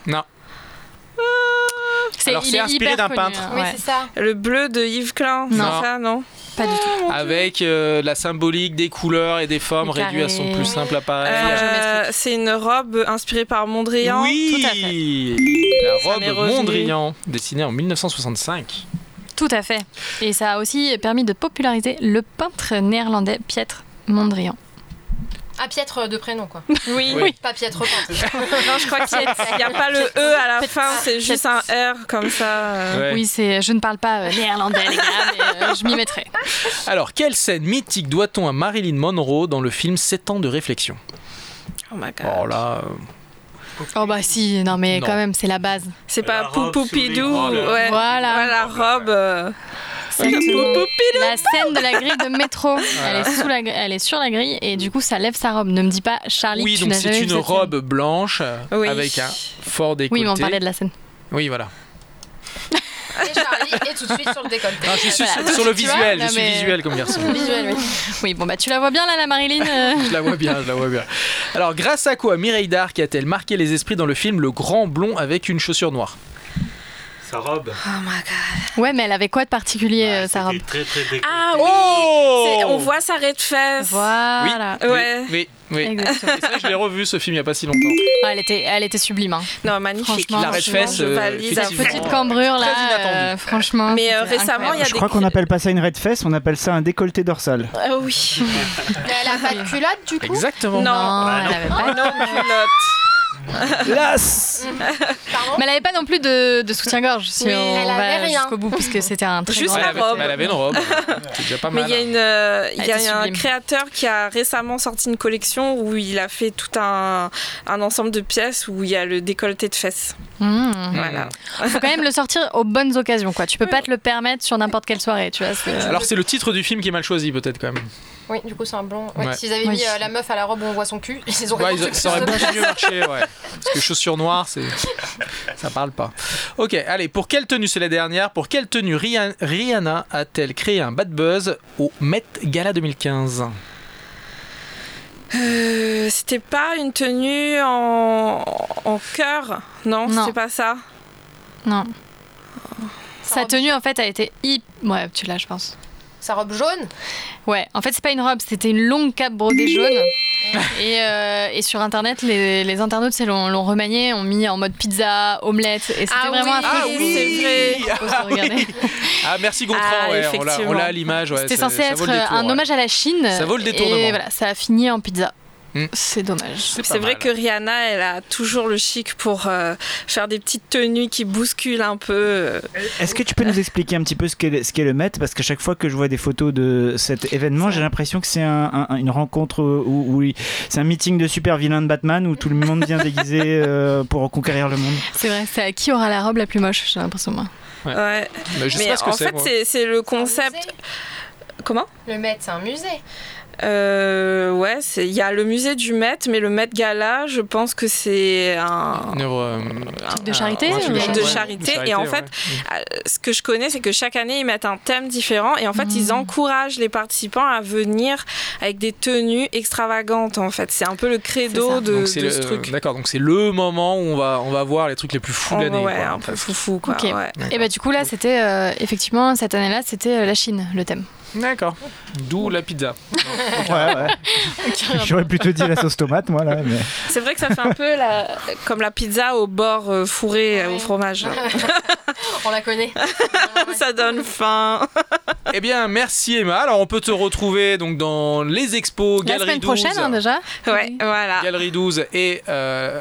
[SPEAKER 1] Alors,
[SPEAKER 2] il
[SPEAKER 1] c'est
[SPEAKER 2] est
[SPEAKER 1] inspiré d'un peintre.
[SPEAKER 2] hein,
[SPEAKER 8] Oui,
[SPEAKER 2] ouais.
[SPEAKER 8] c'est ça.
[SPEAKER 4] Le bleu de Yves Klein, c'est
[SPEAKER 1] Non.
[SPEAKER 4] ça, non
[SPEAKER 2] Pas du tout.
[SPEAKER 1] Avec euh, la symbolique des couleurs et des formes réduites à son plus simple appareil.
[SPEAKER 4] Euh, c'est une robe inspirée par Mondrian.
[SPEAKER 1] oui,
[SPEAKER 2] tout à fait.
[SPEAKER 1] la robe. Mondrian, dessinée en 1965.
[SPEAKER 2] Tout à fait. Et ça a aussi permis de populariser le peintre néerlandais Pietre Mondrian.
[SPEAKER 7] Ah, piètre de prénom, quoi.
[SPEAKER 4] Oui.
[SPEAKER 1] Oui.
[SPEAKER 7] Pas piètre
[SPEAKER 4] non, je crois qu'il n'y a, pas le E à la fin, c'est juste un R comme ça. euh.
[SPEAKER 1] Ouais.
[SPEAKER 2] Oui, c'est. Je ne parle pas euh, néerlandais, les gars, mais euh, je m'y mettrai.
[SPEAKER 1] Alors, quelle scène mythique doit-on à Marilyn Monroe dans le film 7 ans de réflexion?
[SPEAKER 4] Oh my god.
[SPEAKER 1] Oh là, euh,
[SPEAKER 2] Oh bah si, non mais
[SPEAKER 1] Non.
[SPEAKER 2] quand même, c'est la base.
[SPEAKER 4] C'est pas Poupoupidou. Ouais.
[SPEAKER 2] Voilà.
[SPEAKER 4] La robe. euh. Poupoupidou.
[SPEAKER 2] La scène de la grille de métro, elle est, sous la, gr- elle est sur la grille et du coup ça lève sa robe. Ne me dis pas, Charlie,
[SPEAKER 1] oui,
[SPEAKER 2] tu
[SPEAKER 1] donc
[SPEAKER 2] n'as
[SPEAKER 1] c'est une robe blanche euh,
[SPEAKER 4] Oui.
[SPEAKER 1] avec un fort décolleté.
[SPEAKER 2] Oui, mais on parlait de la scène.
[SPEAKER 1] Oui, voilà.
[SPEAKER 7] Et Charlie est tout de suite sur le décolleté.
[SPEAKER 1] Non, je suis
[SPEAKER 2] Voilà.
[SPEAKER 1] sur, sur le visuel,
[SPEAKER 2] Non,
[SPEAKER 1] je suis
[SPEAKER 2] mais-
[SPEAKER 1] visuel comme garçon.
[SPEAKER 2] Visuel, oui. Oui, bon bah tu la vois bien là, la Marilyn euh.
[SPEAKER 1] Je la vois bien, je la vois bien. Alors, grâce à quoi Mireille Darc a-t-elle marqué les esprits dans le film Le Grand Blond avec une chaussure noire?
[SPEAKER 3] Sa robe.
[SPEAKER 4] Oh my god.
[SPEAKER 2] Ouais, mais elle avait quoi de particulier, euh, sa robe
[SPEAKER 3] très très décolleté.
[SPEAKER 4] Ah oui.
[SPEAKER 1] Oh
[SPEAKER 4] On voit sa raie de fesse.
[SPEAKER 2] Voilà.
[SPEAKER 4] Ouais.
[SPEAKER 1] Oui, oui. Ça, je l'ai revu ce film il n'y a pas si longtemps.
[SPEAKER 2] Ah, elle, était, elle était sublime. Hein.
[SPEAKER 4] Non, magnifique.
[SPEAKER 1] La raie de
[SPEAKER 4] Franchement,
[SPEAKER 1] fesse,
[SPEAKER 4] je
[SPEAKER 1] euh,
[SPEAKER 4] valide à
[SPEAKER 1] effectivement.
[SPEAKER 2] Petite cambrure là, euh, franchement.
[SPEAKER 4] Mais euh, récemment, il y a.
[SPEAKER 6] Je
[SPEAKER 4] des
[SPEAKER 6] crois qu'on n'appelle pas ça une raide fesse, on appelle ça un décolleté dorsal.
[SPEAKER 4] Ah oui.
[SPEAKER 7] Mais elle a pas de culotte, du coup?
[SPEAKER 1] Exactement.
[SPEAKER 4] Non.
[SPEAKER 2] Non, elle avait pas.
[SPEAKER 4] Non, culotte.
[SPEAKER 6] Las
[SPEAKER 2] Mais elle avait pas non plus de, de soutien-gorge si
[SPEAKER 7] Oui,
[SPEAKER 2] on
[SPEAKER 7] elle
[SPEAKER 2] va
[SPEAKER 7] avait rien.
[SPEAKER 2] jusqu'au bout, puisque c'était un très
[SPEAKER 4] Juste
[SPEAKER 2] grand-
[SPEAKER 1] elle,
[SPEAKER 4] la
[SPEAKER 1] avait,
[SPEAKER 4] robe.
[SPEAKER 1] elle avait une robe. C'est déjà pas
[SPEAKER 4] Mais
[SPEAKER 1] mal.
[SPEAKER 4] il y a, une, euh, il y a
[SPEAKER 2] était
[SPEAKER 4] un
[SPEAKER 2] sublime.
[SPEAKER 4] créateur qui a récemment sorti une collection où il a fait tout un, un ensemble de pièces où il y a le décolleté de fesses.
[SPEAKER 2] Mmh.
[SPEAKER 4] Voilà.
[SPEAKER 2] Faut quand même le sortir aux bonnes occasions, quoi. Tu peux pas te le permettre sur n'importe quelle soirée, tu vois. c'est-
[SPEAKER 1] Alors, c'est le titre du film qui est mal choisi, peut-être quand même.
[SPEAKER 7] Oui, du coup, c'est un blond. Ouais,
[SPEAKER 1] Ouais.
[SPEAKER 7] S'ils avaient mis euh, la meuf à la robe où on voit son cul, ils auraient
[SPEAKER 1] ils- ça aurait beaucoup mieux marché, ouais. Parce que chaussures noires, c'est. Ça parle pas. Ok, allez, pour quelle tenue, c'est la dernière, pour quelle tenue Rihanna, Rihanna a-t-elle créé un bad buzz au Met Gala 2015
[SPEAKER 4] Euh, c'était pas une tenue en, en cœur? Non,
[SPEAKER 2] Non.
[SPEAKER 4] c'était pas ça?
[SPEAKER 2] Non. Sa tenue, en fait, a été hip. Ouais, tu l'as, je pense.
[SPEAKER 7] Sa robe jaune
[SPEAKER 2] Ouais, en fait, c'est pas une robe, c'était une longue cape brodée jaune. Et, euh, et sur internet, les, les internautes l'ont, l'ont remanié, ont mis en mode pizza, omelette. Et c'était
[SPEAKER 4] Ah
[SPEAKER 2] vraiment
[SPEAKER 4] oui,
[SPEAKER 2] un truc.
[SPEAKER 4] ah oui, c'est vrai.
[SPEAKER 2] Faut se regarder.
[SPEAKER 1] Ah, merci Gontran,
[SPEAKER 4] Ah,
[SPEAKER 1] ouais, on l'a- on
[SPEAKER 4] effectivement.
[SPEAKER 1] l'a à l'image. Ouais,
[SPEAKER 2] C'était censé
[SPEAKER 1] ça
[SPEAKER 2] être
[SPEAKER 1] détour,
[SPEAKER 2] un
[SPEAKER 1] ouais.
[SPEAKER 2] hommage à la Chine.
[SPEAKER 1] Ça vaut le détournement.
[SPEAKER 2] Et voilà, ça a fini en pizza.
[SPEAKER 1] Hmm.
[SPEAKER 2] C'est dommage.
[SPEAKER 1] C'est
[SPEAKER 4] vrai
[SPEAKER 1] mal.
[SPEAKER 4] que Rihanna, elle a toujours le chic pour euh, faire des petites tenues qui bousculent un peu. euh.
[SPEAKER 6] Est-ce que tu peux nous expliquer un petit peu ce qu'est, le Met Parce qu'à chaque fois que je vois des photos de cet événement, j'ai l'impression que c'est un- un- une rencontre où, c'est un meeting de super vilains de Batman où tout le monde vient déguisé euh, pour conquérir le monde.
[SPEAKER 2] C'est vrai, c'est à qui aura la robe la plus moche, j'ai l'impression. moi.
[SPEAKER 1] Ouais.
[SPEAKER 4] Ouais.
[SPEAKER 1] Mais je sais
[SPEAKER 4] Mais
[SPEAKER 1] pas ce que
[SPEAKER 4] en
[SPEAKER 1] c'est.
[SPEAKER 4] fait, c'est, le concept. Comment?
[SPEAKER 7] Le Met, c'est un musée.
[SPEAKER 4] Euh, ouais, il y a le musée du Met, mais le Met Gala, je pense que c'est un,
[SPEAKER 1] Une œuvre. euh,
[SPEAKER 2] de
[SPEAKER 1] un-
[SPEAKER 2] charité,
[SPEAKER 1] un truc
[SPEAKER 2] ou-
[SPEAKER 1] cha-
[SPEAKER 4] de charité, et en
[SPEAKER 1] ouais.
[SPEAKER 4] fait, Euh, ce que je connais, c'est que chaque année, ils mettent un thème différent et en fait, ils encouragent les participants à venir avec des tenues extravagantes. En fait, c'est un peu le credo de,
[SPEAKER 1] Donc c'est
[SPEAKER 4] de
[SPEAKER 1] le-
[SPEAKER 4] ce truc.
[SPEAKER 1] D'accord, donc c'est le moment où on va, on va voir les trucs les plus fous de
[SPEAKER 4] Oh,
[SPEAKER 1] l'année.
[SPEAKER 4] ouais,
[SPEAKER 1] quoi,
[SPEAKER 4] un peu foufou, quoi.
[SPEAKER 2] Et bah du coup là, c'était euh, effectivement cette année-là, c'était euh, la Chine, le thème.
[SPEAKER 1] D'accord. D'où la pizza.
[SPEAKER 6] Ouais, ouais. J'aurais plutôt dit la sauce tomate, moi, là. Mais...
[SPEAKER 4] C'est vrai que ça fait un peu la- comme la pizza au bord euh, fourré euh, au fromage.
[SPEAKER 7] On la connaît.
[SPEAKER 4] ça donne faim.
[SPEAKER 1] Eh bien, merci Emma. Alors, on peut te retrouver donc dans les expos
[SPEAKER 2] La
[SPEAKER 1] Galerie
[SPEAKER 2] semaine
[SPEAKER 1] 12.
[SPEAKER 2] prochaine hein, déjà.
[SPEAKER 4] Ouais, voilà.
[SPEAKER 1] Galerie 12 et euh,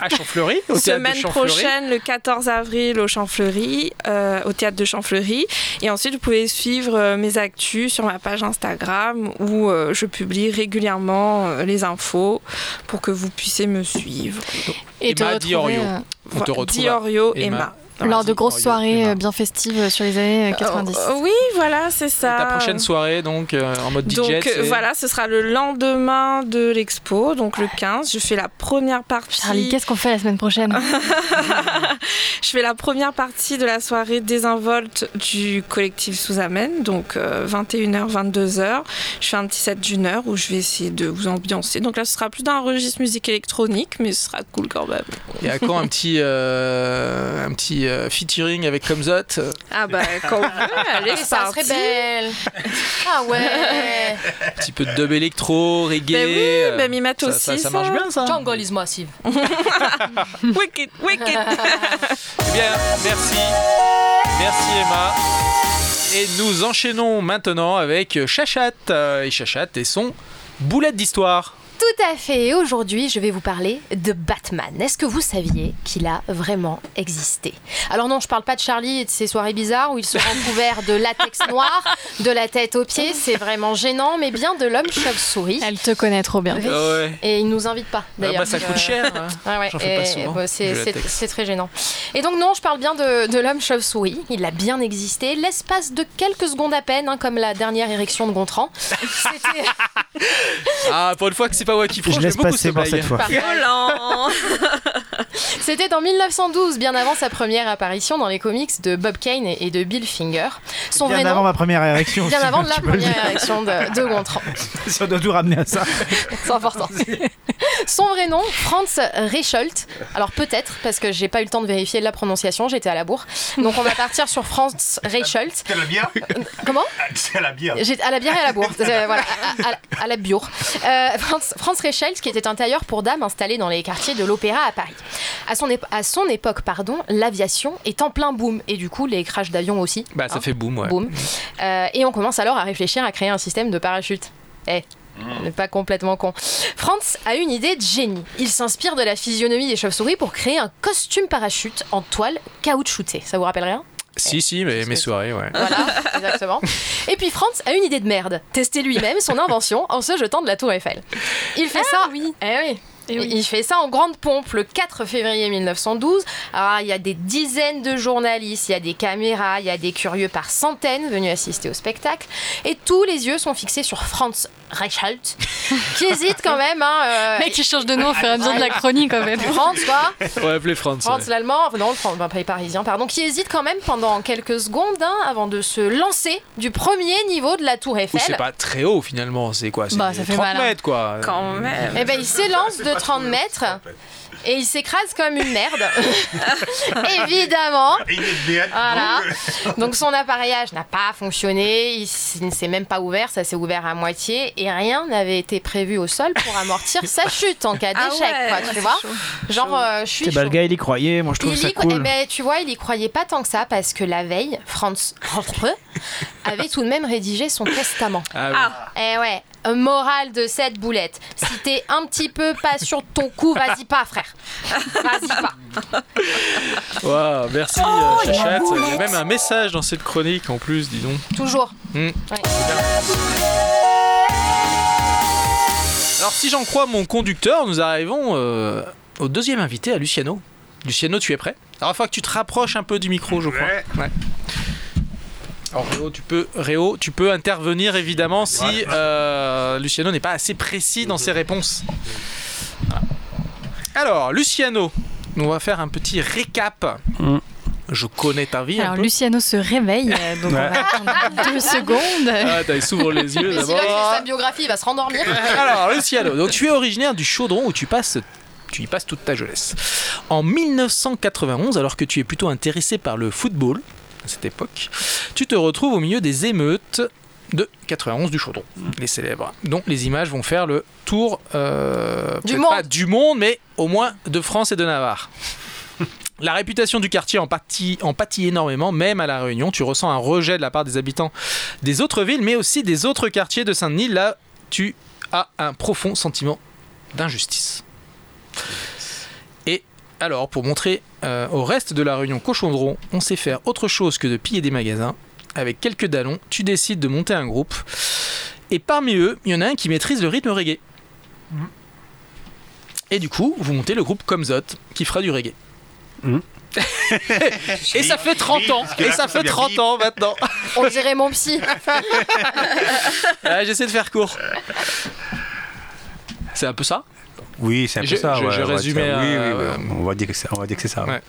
[SPEAKER 1] à Champfleury, au théâtre de
[SPEAKER 4] Semaine
[SPEAKER 1] Champfleury.
[SPEAKER 4] prochaine, le 14 avril, au Champfleury, euh, au théâtre de Champfleury. Et ensuite, vous pouvez suivre euh, mes actus sur ma page Instagram où euh, je publie régulièrement euh, les infos pour que vous puissiez me suivre.
[SPEAKER 2] Et
[SPEAKER 1] Emma Diorio.
[SPEAKER 2] euh,
[SPEAKER 1] On te retrouve.
[SPEAKER 4] Diorio,
[SPEAKER 1] Emma.
[SPEAKER 4] Emma.
[SPEAKER 2] Lors de grosses
[SPEAKER 1] Diorio,
[SPEAKER 2] soirées euh, bien festives euh, sur les années euh, 90.
[SPEAKER 4] Euh, oui, voilà, c'est
[SPEAKER 1] Et
[SPEAKER 4] ça.
[SPEAKER 1] ta prochaine soirée, donc, euh, en mode DJ.
[SPEAKER 4] Donc voilà, ce sera le lendemain de l'expo, donc le 15. Je fais la première partie.
[SPEAKER 2] Charlie, qu'est-ce qu'on fait la semaine prochaine?
[SPEAKER 4] Je fais la première partie de la soirée désinvolte du collectif sous Amen, donc euh, 21h, 22h. Je fais un petit set d'une heure où je vais essayer de vous ambiancer. Donc là, ce sera plus d'un registre musique électronique, mais ce sera cool quand même.
[SPEAKER 1] Et à quand un petit, euh, un petit petit euh, featuring avec Comzot. euh,
[SPEAKER 4] Ah bah quand vous voulez, allez,
[SPEAKER 7] Et
[SPEAKER 4] c'est
[SPEAKER 7] ça serait belle. Ah ouais.
[SPEAKER 1] un petit peu de dub électro, reggae.
[SPEAKER 4] Ben oui,
[SPEAKER 1] euh,
[SPEAKER 4] ben m'y mettre
[SPEAKER 1] ça,
[SPEAKER 4] aussi.
[SPEAKER 1] ça, ça marche bien ça.
[SPEAKER 7] Jungle is massive.
[SPEAKER 4] Wicked, wicked.
[SPEAKER 1] Eh bien, merci. Merci Emma. Et nous enchaînons maintenant avec Chachat. Et Chachat et son boulette d'histoire.
[SPEAKER 7] Tout à fait. Et aujourd'hui, je vais vous parler de Batman. Est-ce que vous saviez qu'il a vraiment existé? Alors non, je parle pas de Charlie et de ses soirées bizarres où il se rend couvert de latex noir, de la tête aux pieds, c'est vraiment gênant, mais bien de l'homme chauve-souris.
[SPEAKER 2] Elle te connaît trop bien.
[SPEAKER 7] Oui.
[SPEAKER 1] Ah ouais.
[SPEAKER 7] Et il nous invite pas,
[SPEAKER 1] Ah
[SPEAKER 7] d'ailleurs.
[SPEAKER 1] bah, ça coûte cher. hein.
[SPEAKER 7] Ouais, ouais.
[SPEAKER 1] J'en fais pas
[SPEAKER 7] Et-
[SPEAKER 1] souvent,
[SPEAKER 7] bah, c'est- très gênant. Et donc non, je parle bien de, de l'homme chauve-souris. Il a bien existé, l'espace de quelques secondes à peine, hein, comme la dernière érection de Gontran.
[SPEAKER 1] Ah, pour une fois que c'est pas moi qui
[SPEAKER 6] Je laisse
[SPEAKER 1] beaucoup
[SPEAKER 6] passer pour cette fois.
[SPEAKER 7] c'était en 1912, bien avant sa première apparition dans les comics de Bob Kane et de Bill Finger. Son
[SPEAKER 6] Bien
[SPEAKER 7] vrai
[SPEAKER 6] avant
[SPEAKER 7] nom,
[SPEAKER 6] ma première érection.
[SPEAKER 7] bien avant de la première érection de, de Gontran.
[SPEAKER 6] Si on doit tout ramener à ça.
[SPEAKER 7] C'est important. Son vrai nom, Franz Reichelt. Alors peut-être, parce que j'ai pas eu le temps de vérifier la prononciation, j'étais à la bourre. Donc on va partir sur Franz Reichelt.
[SPEAKER 5] C'est la bière
[SPEAKER 7] Comment?
[SPEAKER 5] C'est la bière.
[SPEAKER 7] À la bière et à la bourre. Euh, voilà, à, à- à la biure. Euh, Franz, Franz Reichelt, qui était un tailleur pour dames installé dans les quartiers de l'Opéra à Paris. À son, ép- à son époque, pardon, l'aviation est en plein boom et du coup les crashs d'avions aussi.
[SPEAKER 1] Bah, ça
[SPEAKER 7] Hein
[SPEAKER 1] fait boom, ouais.
[SPEAKER 7] Boom. Euh, et on commence alors à réfléchir à créer un système de parachute. Eh, on n'est pas complètement con. Franz a une idée de génie. Il s'inspire de la physionomie des chauves-souris pour créer un costume parachute en toile caoutchoutée. Ça vous rappelle rien?
[SPEAKER 1] Si, si, mais mes soirées, ouais.
[SPEAKER 7] Voilà, exactement. Et puis Franz a une idée de merde. Tester lui-même son invention en se jetant de la tour Eiffel. Il fait ça. Oui. Eh oui.
[SPEAKER 2] Oui.
[SPEAKER 7] Il fait ça en grande pompe le 4 février 1912. Alors, il y a des dizaines de journalistes, il y a des caméras, il y a des curieux par centaines venus assister au spectacle. Et tous les yeux sont fixés sur Franz Reichelt, qui hésite quand même. Hein, euh,
[SPEAKER 2] Mec, il change de nom au fur et à mesure de la chronique en fait.
[SPEAKER 7] Franz, quoi
[SPEAKER 1] On va appeler France.
[SPEAKER 7] Franz l'allemand, enfin non, le bah, pas les parisiens, pardon, qui hésite quand même pendant quelques secondes hein, avant de se lancer du premier niveau de la tour
[SPEAKER 1] Ou
[SPEAKER 7] Eiffel.
[SPEAKER 1] c'est pas très haut finalement, c'est quoi C'est
[SPEAKER 2] Bah, ça fait
[SPEAKER 1] 30
[SPEAKER 2] mal, hein.
[SPEAKER 1] mètres quoi.
[SPEAKER 4] Quand même.
[SPEAKER 7] Eh ben, il s'élance de 30 mètres et il s'écrase comme une merde. Évidemment. Voilà. Donc son appareillage n'a pas fonctionné, il ne s'est même pas ouvert, ça s'est ouvert à moitié et rien n'avait été prévu au sol pour amortir sa chute en cas
[SPEAKER 4] Ah
[SPEAKER 7] d'échec,
[SPEAKER 4] ouais,
[SPEAKER 7] quoi,
[SPEAKER 4] ouais,
[SPEAKER 7] tu vois.
[SPEAKER 4] chaud.
[SPEAKER 7] Genre, euh, je suis
[SPEAKER 6] bah, le gars, il y croyait. Moi, je trouve
[SPEAKER 7] Il
[SPEAKER 6] ça
[SPEAKER 7] y cro- eh
[SPEAKER 6] cool.
[SPEAKER 7] ben, tu vois, il y croyait pas tant que ça parce que la veille, Franz avait tout de même rédigé son testament.
[SPEAKER 1] Ah, oui.
[SPEAKER 4] Ah,
[SPEAKER 7] Eh ouais, un moral de cette boulette. Si t'es un petit peu pas sur ton coup, vas-y pas, frère. Vas-y pas.
[SPEAKER 1] Waouh, merci
[SPEAKER 7] Oh,
[SPEAKER 1] euh, Chachat. Il y a même un message dans cette chronique en plus, dis donc.
[SPEAKER 7] Toujours.
[SPEAKER 1] Hmm.
[SPEAKER 7] Ouais.
[SPEAKER 1] Alors si j'en crois mon conducteur, nous arrivons euh, au deuxième invité, à Luciano. Luciano, tu es prêt? Alors il faut que tu te rapproches un peu du micro, je crois. Ouais. Alors Réo, tu peux, Réo, tu peux intervenir évidemment si euh, Luciano n'est pas assez précis dans ses réponses. Voilà. Alors Luciano, on va faire un petit récap.
[SPEAKER 6] Mm.
[SPEAKER 1] Je connais ta vie un
[SPEAKER 2] Alors
[SPEAKER 1] peu.
[SPEAKER 2] Luciano se réveille, euh, donc on va attendre deux secondes.
[SPEAKER 1] Ah, t'as s'ouvre les yeux d'abord.
[SPEAKER 7] sa biographie, il va se rendormir.
[SPEAKER 1] Alors, Luciano, donc tu es originaire du Chaudron où tu passes tu y passes toute ta jeunesse. En 1991, alors que tu es plutôt intéressé par le football à cette époque, tu te retrouves au milieu des émeutes de 91 du Chaudron, les célèbres, dont les images vont faire le tour euh,
[SPEAKER 7] Du
[SPEAKER 1] peut-être
[SPEAKER 7] monde.
[SPEAKER 1] pas du monde, mais au moins de France et de Navarre. La réputation du quartier en pâtit, en pâtit énormément, même à La Réunion. Tu ressens un rejet de la part des habitants des autres villes, mais aussi des autres quartiers de Saint-Denis. Là, tu as un profond sentiment d'injustice. Alors, pour montrer euh, au reste de La Réunion Cochondron, on sait faire autre chose que de piller des magasins. Avec quelques dallons, tu décides de monter un groupe. Et parmi eux, il y en a un qui maîtrise le rythme reggae. Et du coup, vous montez le groupe Comzot, qui fera du reggae.
[SPEAKER 5] Mhm.
[SPEAKER 1] et ça fait 30 ans. Et ça fait
[SPEAKER 5] devient
[SPEAKER 1] 30
[SPEAKER 5] bip.
[SPEAKER 1] ans maintenant.
[SPEAKER 7] On dirait mon psy.
[SPEAKER 1] Ah, J'essaie de faire court. C'est un peu ça?
[SPEAKER 5] Oui, c'est un peu
[SPEAKER 1] Je-
[SPEAKER 5] ça.
[SPEAKER 1] je-
[SPEAKER 5] ouais,
[SPEAKER 1] je
[SPEAKER 5] on va
[SPEAKER 1] résumais,
[SPEAKER 5] dire ça. Oui, on va dire que c'est, on va dire que c'est ça.
[SPEAKER 1] Ouais.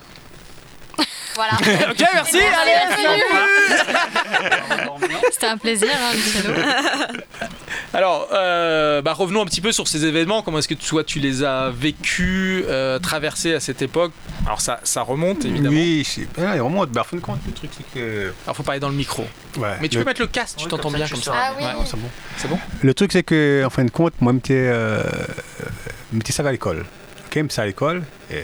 [SPEAKER 7] Voilà.
[SPEAKER 1] ok, merci. Allez,
[SPEAKER 2] C'était un plaisir, hein.
[SPEAKER 1] Alors, euh, bah, revenons un petit peu sur ces événements. Comment est-ce que toi tu les as vécus, euh, traversés à cette époque? Alors ça, ça remonte évidemment.
[SPEAKER 5] Oui, c'est- ben, il remonte. En fin de compte, le truc, c'est que.
[SPEAKER 1] Alors faut parler dans le micro.
[SPEAKER 5] Ouais,
[SPEAKER 1] Mais tu
[SPEAKER 5] le-
[SPEAKER 1] peux mettre le casque, tu
[SPEAKER 3] Ouais,
[SPEAKER 1] t'entends bien
[SPEAKER 3] je
[SPEAKER 1] comme ça.
[SPEAKER 7] Ah oui.
[SPEAKER 1] Ouais,
[SPEAKER 5] c'est bon.
[SPEAKER 1] C'est bon?
[SPEAKER 5] Le truc, c'est que, en fin de compte, moi, j'étais euh, j'étais ça à l'école. Ok, j'étais à l'école. Et.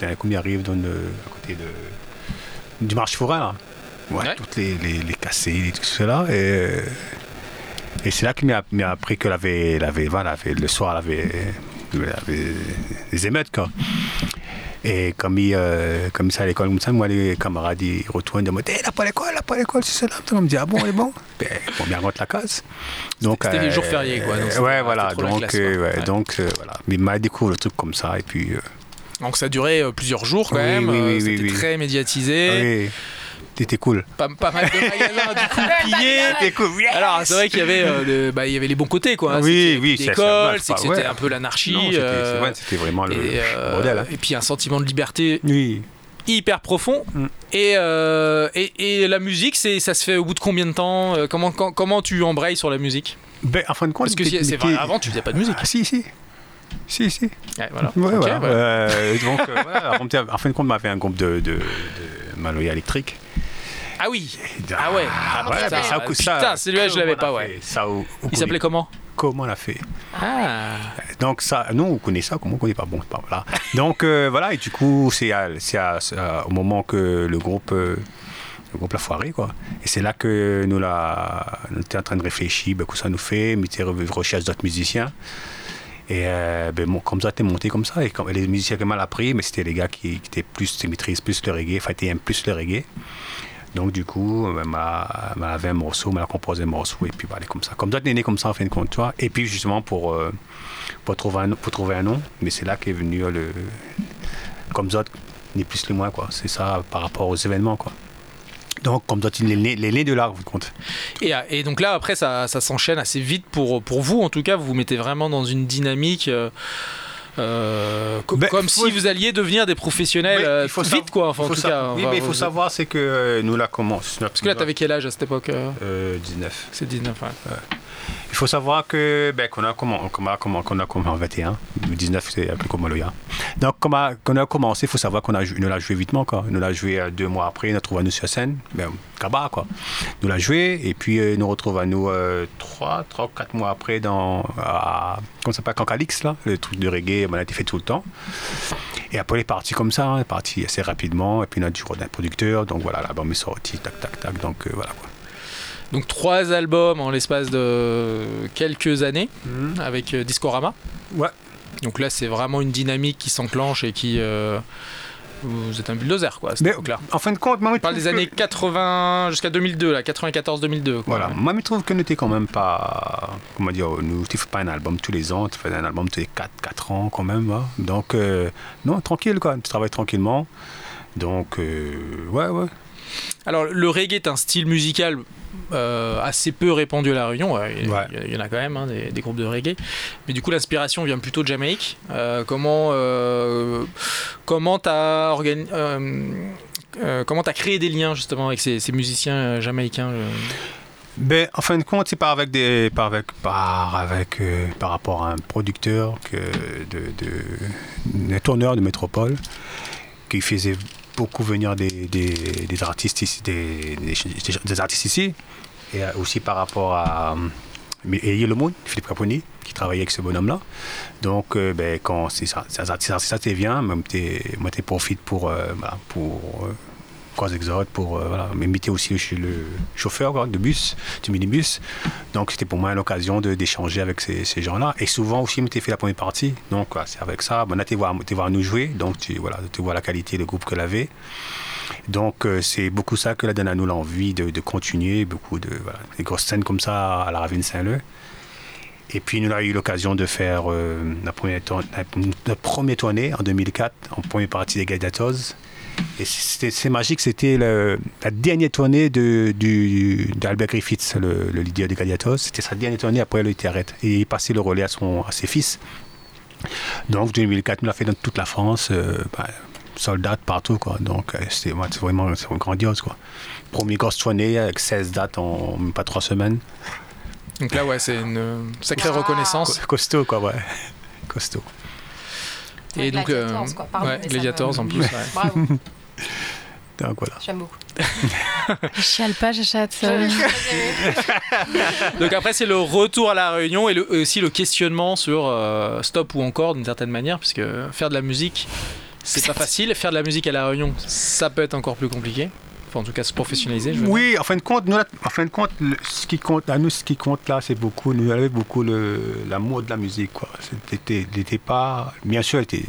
[SPEAKER 5] D'un coup, il arrive dans le, à côté de, du marché forain, là? Ouais,
[SPEAKER 1] Ouais.
[SPEAKER 5] toutes les, les, les cassés, et tout cela. Et, et c'est là qu'il m'a appris que avait, avait, voilà, le soir, elle avait, elle avait des émeutes, quoi. Et comme il, euh, comme ça à l'école, comme ça, moi, les camarades, ils retournent, ils me disent, Eh, là, pas l'école, là, pas l'école, c'est cela. On me dit, ah bon, elle est bon? Ben, bon, bien rentre la case. Donc,
[SPEAKER 1] C'était les jours fériés, quoi, donc
[SPEAKER 5] euh, ouais, voilà. Donc,
[SPEAKER 1] classe,
[SPEAKER 5] euh,
[SPEAKER 1] quoi.
[SPEAKER 5] ouais,
[SPEAKER 1] Ouais.
[SPEAKER 5] donc euh, voilà. Mais il m'a découvert le truc comme ça, et puis. euh,
[SPEAKER 1] Donc ça a duré euh, plusieurs jours quand
[SPEAKER 5] Oui,
[SPEAKER 1] même.
[SPEAKER 5] oui,
[SPEAKER 1] euh,
[SPEAKER 5] oui,
[SPEAKER 1] C'était très médiatisé.
[SPEAKER 5] Oui, c'était cool.
[SPEAKER 1] Pas, pas mal de magasins du coup pillés.
[SPEAKER 5] C'était cool, yes
[SPEAKER 1] Alors c'est vrai qu'il y avait, euh, bah, il y avait les bons côtés quoi.
[SPEAKER 5] Oui,
[SPEAKER 1] y avait
[SPEAKER 5] oui,
[SPEAKER 1] des
[SPEAKER 5] c'est-
[SPEAKER 1] que c'était
[SPEAKER 5] ouais.
[SPEAKER 1] un peu l'anarchie.
[SPEAKER 5] C'était
[SPEAKER 1] euh,
[SPEAKER 5] ouais, c'était vraiment le,
[SPEAKER 1] et, euh,
[SPEAKER 5] modèle. hein.
[SPEAKER 1] et puis un sentiment de liberté
[SPEAKER 5] Oui.
[SPEAKER 1] hyper profond.
[SPEAKER 5] Mm.
[SPEAKER 1] Et, euh, et, et la musique, c'est, ça se fait au bout de combien de temps Euh, comment, quand- comment tu embrayes sur la musique?
[SPEAKER 5] Ben, en fin de compte,
[SPEAKER 1] Parce que
[SPEAKER 5] t'es-
[SPEAKER 1] c'est, vrai, avant tu faisais pas de musique.
[SPEAKER 5] Ah, si, si. Si, si.
[SPEAKER 1] Ouais, voilà.
[SPEAKER 5] Ouais,
[SPEAKER 1] Ok,
[SPEAKER 5] voilà.
[SPEAKER 1] ouais.
[SPEAKER 5] Euh, donc, euh, voilà, on était- en fin de compte, on avait un groupe de, de, de Maloya électrique.
[SPEAKER 1] Ah oui. Ah ouais.
[SPEAKER 5] Ah,
[SPEAKER 7] Comment
[SPEAKER 5] ouais,
[SPEAKER 7] ça s'appelle
[SPEAKER 5] ça,
[SPEAKER 1] Putain, celui-là, je l'avais pas, ouais.
[SPEAKER 5] fait Ça, au- au
[SPEAKER 1] Il s'appelait comment?
[SPEAKER 5] Comment on a fait?
[SPEAKER 1] Ah.
[SPEAKER 5] Donc ça, nous on connaît ça, comment on connaît pas? Bon, c'est pas voilà. Donc euh, voilà et du coup c'est à- c'est à- c'est à- au moment que le groupe euh, le groupe l'a foiré quoi. Et c'est là que nous la, on était en train de réfléchir, ben, que ça nous fait, mais tu recherche d'autres musiciens. Et euh, ben, mon- comme ça, t'es monté comme ça. Et comme, les musiciens qui mal appris, mais c'était les gars qui, qui étaient plus, qui maîtrisent plus le reggae, enfin, qui aiment plus le reggae. Donc, du coup, ben, m'a avait un morceau, m'a composé un morceau, et puis voilà, comme ça. Comme ça, t'es né comme ça, en fin de compte, tu vois. Et puis, justement, pour, euh, pour, trouver un, trouver un nom, mais c'est là qu'est venu euh, le. Comme ça, ni plus ni moins, quoi. C'est ça par rapport aux événements, quoi. Donc, comme nés les nés de là, vous compte.
[SPEAKER 1] Et, euh, et donc là, après, ça, ça s'enchaîne assez vite pour, pour vous. En tout cas, vous vous mettez vraiment dans une dynamique. euh, euh, co-
[SPEAKER 5] Ben,
[SPEAKER 1] comme
[SPEAKER 5] faut-
[SPEAKER 1] si vous alliez devenir des professionnels euh,
[SPEAKER 5] il faut
[SPEAKER 1] vite, quoi. Enfin, en tout cas,
[SPEAKER 5] oui, mais il faut
[SPEAKER 1] vous-
[SPEAKER 5] savoir, c'est que euh, nous la commence.
[SPEAKER 1] Parce que là, t'avais quel âge à cette époque euh
[SPEAKER 5] euh, 19.
[SPEAKER 1] C'est 19, ouais.
[SPEAKER 5] Il faut savoir que ben, qu'on a comment qu'on a commencé en 21, 19 c'est un peu comme le gars. Donc qu'on a, a commencé, il faut savoir qu'on a nous l'a joué vitement quoi. Nous l'a joué euh, deux mois après, on a trouvé à nous sur scène, ben Kaba quoi. Nous l'a joué et puis euh, nous retrouve à nous euh, trois, trois, quatre mois après dans à, comment ça s'appelle Cancalix là, le truc de reggae, on a été fait tout le temps. Et après, il est parti comme ça, hein, parti assez rapidement. Et puis, on a du rôle d'un producteur. Donc voilà, l'album est sorti, tac, tac, tac. Donc euh, voilà quoi.
[SPEAKER 1] Donc trois albums en l'espace de quelques années avec euh, Discorama.
[SPEAKER 5] Ouais.
[SPEAKER 1] Donc là, c'est vraiment une dynamique qui s'enclenche et qui. euh, vous êtes un bulldozer, quoi,
[SPEAKER 5] Mais
[SPEAKER 1] époque-là.
[SPEAKER 5] en fin de compte, moi,
[SPEAKER 1] On parle des années 80 jusqu'à 2002, là, 94-2002. quoi.
[SPEAKER 5] Voilà, moi, je trouve que nous n'étions quand même pas. Comment dire, nous, tu fais pas un album tous les ans, tu fais un album tous les 4, 4 ans quand même. hein. Donc, euh, non, tranquille, quoi. Tu travailles tranquillement. Donc, euh, ouais, ouais.
[SPEAKER 1] Alors, le reggae est un style musical euh, assez peu répandu à La Réunion. Ouais, Il y,
[SPEAKER 5] Ouais.
[SPEAKER 1] il y en a quand même, hein, des, des groupes de reggae. Mais du coup, l'inspiration vient plutôt de Jamaïque. Euh, comment euh, comment t'as organi- euh, comment t'as créé des liens justement avec ces, ces musiciens jamaïcains
[SPEAKER 5] Ben, en fin de compte, c'est pas avec des, pas avec, par avec, euh, par rapport à un producteur que de, de, tourneur de métropole qui faisait beaucoup venir des, des, artistes ici, artistes ici, et euh, aussi par rapport à et le monde, Philippe Caponi, qui travaillait avec ce bonhomme-là. Donc, euh, ben, quand t'es bien, même t'es, moi, t'es profite pour, Croix Exode, pour euh, m'imiter aussi chez le chauffeur de bus, du minibus. Donc, c'était pour moi l'occasion de, d'échanger avec ces, gens-là. Et souvent aussi, je m'étais fait la première partie. Donc, c'est avec ça. Bon, là, tu vois, tu vois nous jouer. Donc, tu, voilà, tu vois la qualité du groupe qu'elle avait. Donc, euh, c'est beaucoup ça que la donne à nous l'envie de, de continuer. Beaucoup de grosses scènes comme ça à la Ravine Saint-Leu. Et puis, nous avons eu l'occasion de faire euh, notre première tournée en 2004, en première partie des Gladiators. Et c'était- c'est magique, c'était le- la dernière tournée du, d'Albert Griffiths, le, le leader des Gladiators. C'était sa dernière tournée, après il a été arrêté. Et il passait le relais à, son, à ses fils. Donc 2004, nous l'a fait dans toute la France. euh, bah, sold out partout, quoi. Donc, euh, c'était vraiment c'est grandiose, quoi. Premier grosse tournée avec 16 dates en même pas 3 semaines.
[SPEAKER 1] Donc là, ouais, c'est une euh, sacrée reconnaissance.
[SPEAKER 5] Co- Costaud, quoi, ouais. Costaud.
[SPEAKER 1] Et donc, euh,
[SPEAKER 7] Gladiators, quoi. Pardon,
[SPEAKER 1] ouais,
[SPEAKER 7] mais ça
[SPEAKER 1] Gladiators
[SPEAKER 7] me-
[SPEAKER 1] en plus. ouais.
[SPEAKER 7] Bravo,
[SPEAKER 5] Donc, voilà.
[SPEAKER 7] j'aime beaucoup.
[SPEAKER 2] Chiale pas, j'achète.
[SPEAKER 1] Donc après, c'est le retour à la réunion et le- aussi le questionnement sur euh, stop ou encore d'une certaine manière, puisque faire de la musique, c'est pas facile. Faire de la musique à la réunion, ça peut être encore plus compliqué. Enfin, en tout cas, se professionnaliser. Je.
[SPEAKER 5] Oui, en fin de compte, nous, en fin de compte, le- ce qui compte, à nous, ce qui compte là, c'est beaucoup, nous avait beaucoup l'amour de la musique, quoi. C'était, pas, bien sûr, était,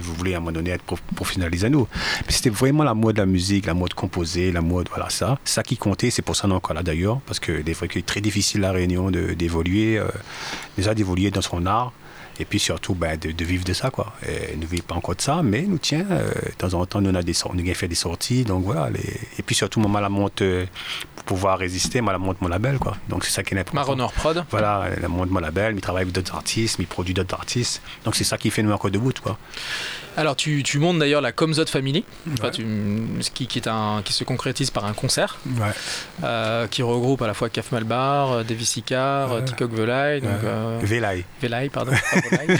[SPEAKER 5] vous voulez à un moment donné être prof- professionnalisé à nous, mais c'était vraiment l'amour de la musique, l'amour de composer, l'amour de, voilà, ça. Ça qui comptait, c'est pour ça qu'on est encore là d'ailleurs, parce que des fois, c'est très difficile la réunion de, d'évoluer, euh, déjà d'évoluer dans son art. Et puis surtout, ben, de, de vivre de ça, quoi. Et ne vivre pas encore de ça, mais nous tient, euh, de temps en temps, nous on a des nous avons fait des sorties, donc voilà. Les... Et puis surtout, moi, la monte, euh, pour pouvoir résister, moi, la monte mon label, quoi. Donc c'est ça qui est important.
[SPEAKER 1] Marronner Prod.
[SPEAKER 5] Voilà, la monte mon label, il travaille avec d'autres artistes, il produit d'autres artistes. Donc c'est ça qui fait nous encore debout, quoi.
[SPEAKER 1] Alors, tu, tu montes d'ailleurs la Comzot Family, enfin, tu- ce qui, qui, est un, qui se concrétise par un concert
[SPEAKER 5] Ouais.
[SPEAKER 1] euh, qui regroupe à la fois Caf Malbar, Davis Icar,
[SPEAKER 5] Ouais.
[SPEAKER 1] Tikok Velaï, donc
[SPEAKER 5] Ouais.
[SPEAKER 1] euh,
[SPEAKER 5] Velaï.
[SPEAKER 1] Velaï, pardon. pas Velaï.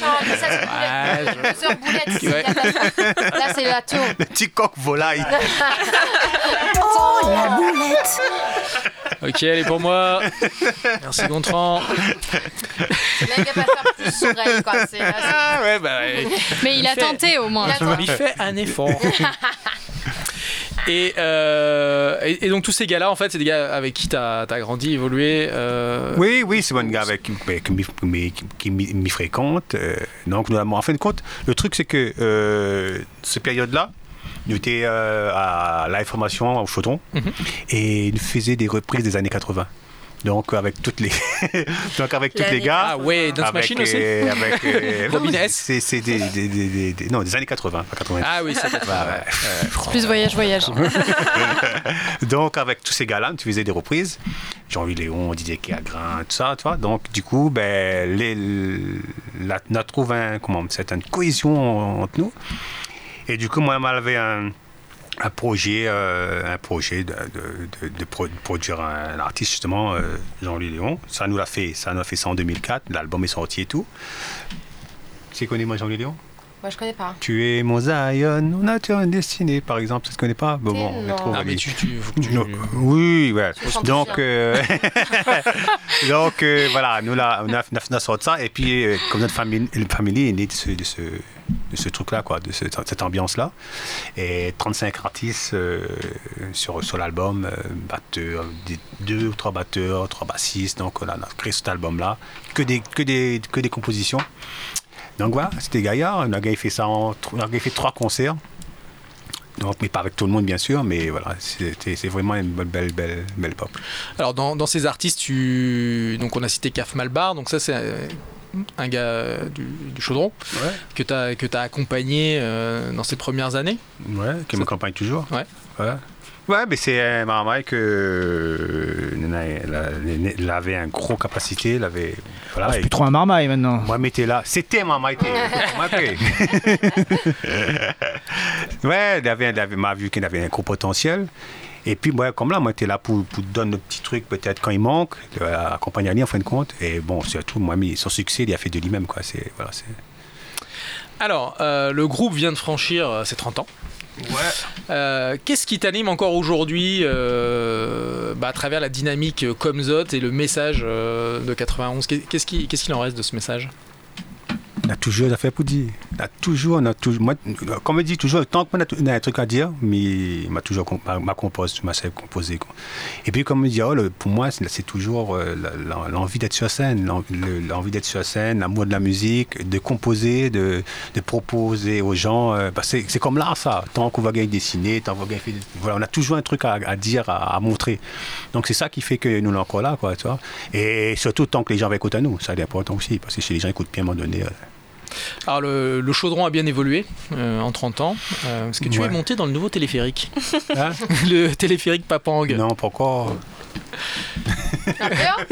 [SPEAKER 1] Ouais, je-
[SPEAKER 7] Plusieurs boulettes.
[SPEAKER 1] Ouais.
[SPEAKER 7] Là, c'est la tour.
[SPEAKER 5] Le coq volaille.
[SPEAKER 10] Oh, la boulette
[SPEAKER 1] Ok, elle est pour moi. Merci Gontran.
[SPEAKER 7] Qu'il va faire plus c'est-
[SPEAKER 1] Ah ouais, bah, ouais.
[SPEAKER 2] Mais il a
[SPEAKER 1] fait-
[SPEAKER 2] tenté au moins.
[SPEAKER 7] Il.
[SPEAKER 1] Il fait un effort. Et, euh, et, et donc tous ces gars-là, en fait, c'est des gars avec qui tu as, grandi, évolué. euh,
[SPEAKER 5] Oui, oui, c'est un gars avec, qui, qui, m'y- qui m'y m'y fréquente. euh, donc, nous, en fin de compte, le truc, c'est que euh, cette période-là, nous étions euh, à la formation au Chaudron
[SPEAKER 1] Mhm.
[SPEAKER 5] et nous faisions des reprises des années 80. Donc, avec toutes les, donc avec tous les gars.
[SPEAKER 1] Ah ouais, Dance Machine aussi
[SPEAKER 5] euh, avec, euh,
[SPEAKER 1] Robin
[SPEAKER 5] non,
[SPEAKER 1] S.
[SPEAKER 5] C'est c'est des, des, des, des- des- non, des années 80, pas 90.
[SPEAKER 1] Ah oui, c'est
[SPEAKER 5] Ouais, ouais.
[SPEAKER 2] Plus voyage, voyage.
[SPEAKER 5] Donc, avec tous ces gars-là, tu faisais des reprises. Jean-Louis Léon, Didier Kéagrin, tout ça, tu vois. Donc, du coup, ben, les, la, on a trouvé un, comment, une certaine cohésion entre nous. Et du coup, moi, j'avais un, un projet, euh, un projet de, de, de- de pro- de produire un, artiste, justement, euh, Jean-Louis Léon. Ça nous l'a fait, ça nous a fait ça en 2004. L'album est sorti et tout. Tu connais moi Jean-Louis Léon?
[SPEAKER 7] Moi, je connais pas.
[SPEAKER 5] Tu es mon Zion, on a une destinée, par exemple. Tu ne connais pas? Bon, bon, on trouve
[SPEAKER 1] Ah, mais tu, tu, tu-
[SPEAKER 5] non, oui, ouais. Donc, euh, donc euh, voilà, nous là, on a, on a- sorti ça. Et puis, euh, comme notre famille, la famille est née de ce, de ce, de ce truc-là, quoi, de ce- cette ambiance-là. Et 35 artistes euh, sur, sur l'album, euh, batteurs, des- deux ou trois batteurs, trois bassistes. Donc, on a, créé cet album-là. Que des, que, des, que des compositions. Donc voilà, c'était gaillard. On a fait ça en, fait trois concerts. Donc, mais pas avec tout le monde, bien sûr, mais voilà, c'est vraiment une belle, belle, belle, pop.
[SPEAKER 1] Alors, dans, dans ces artistes, tu... donc on a cité Caf Malbar, donc ça, c'est euh, un gars euh, du, du Chaudron
[SPEAKER 5] Ouais.
[SPEAKER 1] que tu as, que as accompagné euh, dans ces premières années.
[SPEAKER 5] Ouais, qui m'accompagne toujours.
[SPEAKER 1] Ouais.
[SPEAKER 5] Ouais. Ouais, mais c'est un maman que euh, elle, avait une grosse capacité, elle avait voilà.
[SPEAKER 6] C'est plus trop un marmaille maintenant.
[SPEAKER 5] moi, mettez là, c'était était. ouais, elle avait, elle avait m'a vu qu'elle avait un gros potentiel. Et puis, moi, comme là, moi, j'étais là pour, pour donner le petit truc, peut-être quand il manque, euh, accompagner Ali en fin de compte. Et bon, surtout, moi, mais son succès, il a fait de lui-même, quoi. C'est, voilà, c'est...
[SPEAKER 1] Alors, euh, le groupe vient de franchir euh, ses 30 ans.
[SPEAKER 5] Ouais.
[SPEAKER 1] Euh, Qu'est-ce qui t'anime encore aujourd'hui euh, bah, à travers la dynamique Comzot et le message euh, de 91 Qu'est- Qu'est-ce qui- qu'est-ce qu'il en reste de ce message?
[SPEAKER 5] On a toujours des affaires pour dire. On a toujours, on a toujours, moi, comme je dis toujours, tant que moi, on a un truc à dire, mais m'a toujours ma, compose, ma sais composer. quoi. Et puis, comme je dis, oh, pour moi, c'est toujours euh, l'envie d'être sur scène, l'en- le- l'envie d'être sur scène, l'amour de la musique, de composer, de, proposer aux gens. euh, que c'est comme l'art, ça. Tant qu'on va gagner dessiner, tant qu'on va gagner. Voilà, on a toujours un truc à, dire, à, montrer. Donc, c'est ça qui fait que nous sommes encore là, quoi. Et surtout, tant que les gens vont écouter à nous, ça c'est important aussi, parce que si les gens écoutent bien à un moment donné.
[SPEAKER 1] Alors, le, le chaudron a bien évolué euh, en 30 ans. Euh, Est-ce que tu
[SPEAKER 5] Ouais.
[SPEAKER 1] es monté dans le nouveau téléphérique
[SPEAKER 5] Hein
[SPEAKER 1] Le téléphérique Papang.
[SPEAKER 5] Non, encore.
[SPEAKER 7] La peur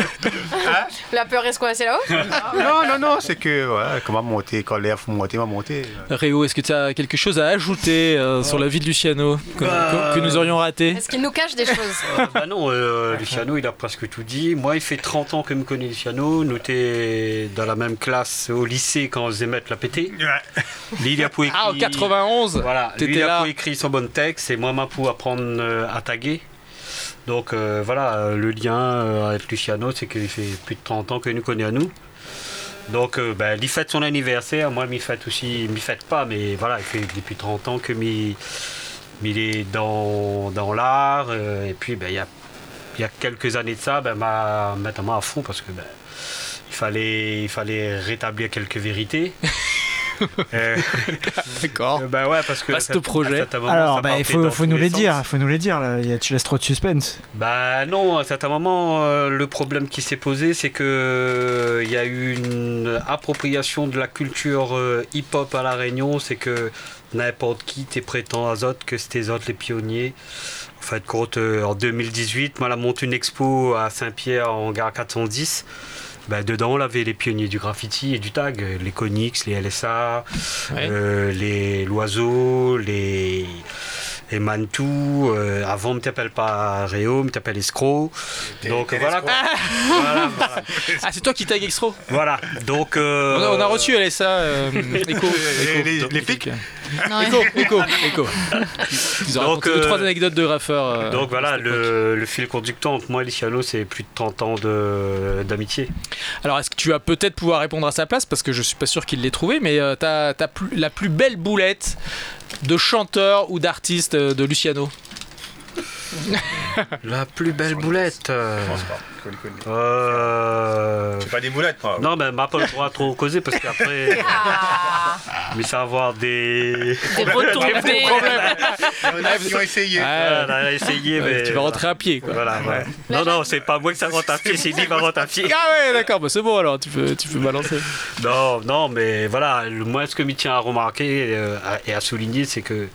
[SPEAKER 7] La peur reste coincée là-haut
[SPEAKER 5] non, non, non, c'est que, comment monter, quand l'air faut monter, on va monter.
[SPEAKER 1] Réo, est-ce que tu as quelque chose à ajouter euh, sur la vie de Luciano que,
[SPEAKER 3] Bah,
[SPEAKER 1] que- que nous aurions raté?
[SPEAKER 7] Est-ce qu'il nous cache des choses?
[SPEAKER 3] Euh, bah non, euh, Luciano, il a presque tout dit. Moi, il fait 30 ans que me connaît Luciano. Nous étions dans la même classe au lycée quand on faisait mettre la pété. Lui, il a pu écrire...
[SPEAKER 1] Ah, en 91
[SPEAKER 3] Voilà, lui,
[SPEAKER 1] T'étais
[SPEAKER 3] il a
[SPEAKER 1] là.
[SPEAKER 3] pu écrire son bon texte et moi, m'a pu apprendre à taguer. Donc euh, voilà, euh, le lien euh, avec Luciano, c'est qu'il fait plus de 30 ans qu'il nous connaît à nous. Donc, ben, il fête son anniversaire. Moi, il fête aussi, il fête pas, mais voilà, il fait depuis 30 ans que il est dans, dans l'art. et puis, ben, il y a, y a quelques années de ça, ben, m'a maintenant à fond parce que il, fallait, il fallait rétablir quelques vérités. Euh,
[SPEAKER 1] D'accord.
[SPEAKER 3] euh, ben ouais, parce que.
[SPEAKER 1] Vaste
[SPEAKER 3] cet-
[SPEAKER 1] projet.
[SPEAKER 3] à certain moment,
[SPEAKER 6] Alors,
[SPEAKER 3] ça
[SPEAKER 6] bah, il faut, faut nous les
[SPEAKER 3] sens.
[SPEAKER 6] dire, faut nous les dire. Là. Il y a- Tu laisses trop de suspense.
[SPEAKER 3] Bah non, à certain moment, euh, le problème qui s'est posé, c'est que euh, il y a eu une appropriation de la culture euh, hip-hop à La Réunion. C'est que n'importe qui t'es prétend à autres que c'était eux autres les pionniers. En fait, compte, euh, en 2018, moi, elle a monté une expo à Saint-Pierre en gare 410. Bah, dedans, on avait les pionniers du graffiti et du tag, les Conix, les LSA,
[SPEAKER 1] Ouais.
[SPEAKER 3] euh, les Loiseaux, les, Mantou. euh, avant, ne t'appelle pas Réo, me t'appelle Escroc. Donc voilà, quoi. voilà, voilà.
[SPEAKER 1] Ah, c'est toi qui tag extro
[SPEAKER 3] Voilà. Donc. euh,
[SPEAKER 1] on, a, on a reçu LSA, Echo.
[SPEAKER 5] Les- les-
[SPEAKER 1] Echo.
[SPEAKER 5] les flics
[SPEAKER 2] Non,
[SPEAKER 1] Echo, Echo, Echo. Ils ont
[SPEAKER 3] Donc,
[SPEAKER 1] deux,
[SPEAKER 3] euh,
[SPEAKER 1] trois anecdotes de graffeurs. euh,
[SPEAKER 3] Donc voilà, le, le fil conducteur entre moi et Luciano, c'est plus de 30 ans de- d'amitié.
[SPEAKER 1] Alors, est-ce que tu vas peut-être pouvoir répondre à sa place? Parce que je suis pas sûr qu'il l'ait trouvé, mais euh, t'as t'as plus- la plus belle boulette de chanteur ou d'artiste euh, de Luciano
[SPEAKER 3] La plus belle boulette. euh,
[SPEAKER 5] Je pense pas. Je le connais.
[SPEAKER 3] euh,
[SPEAKER 5] C'est pas des boulettes, moi.
[SPEAKER 3] Non, mais m'a pas le droit trop causer parce qu'après, mais ça va avoir des.
[SPEAKER 4] Des retombées.
[SPEAKER 5] En a qui ont essayé.
[SPEAKER 1] Ah,
[SPEAKER 3] on a essayé,
[SPEAKER 1] ouais,
[SPEAKER 3] mais.
[SPEAKER 1] Tu vas rentrer à pied, quoi.
[SPEAKER 3] Voilà, voilà. Non, non, c'est pas moi que ça rentre à pied, c'est lui qui va rentrer à pied.
[SPEAKER 1] Ah ouais, d'accord, bah c'est bon alors, tu peux, tu peux balancer.
[SPEAKER 3] Non, non, mais voilà, le- moi, ce que m'y tient à remarquer euh, et à souligner, c'est que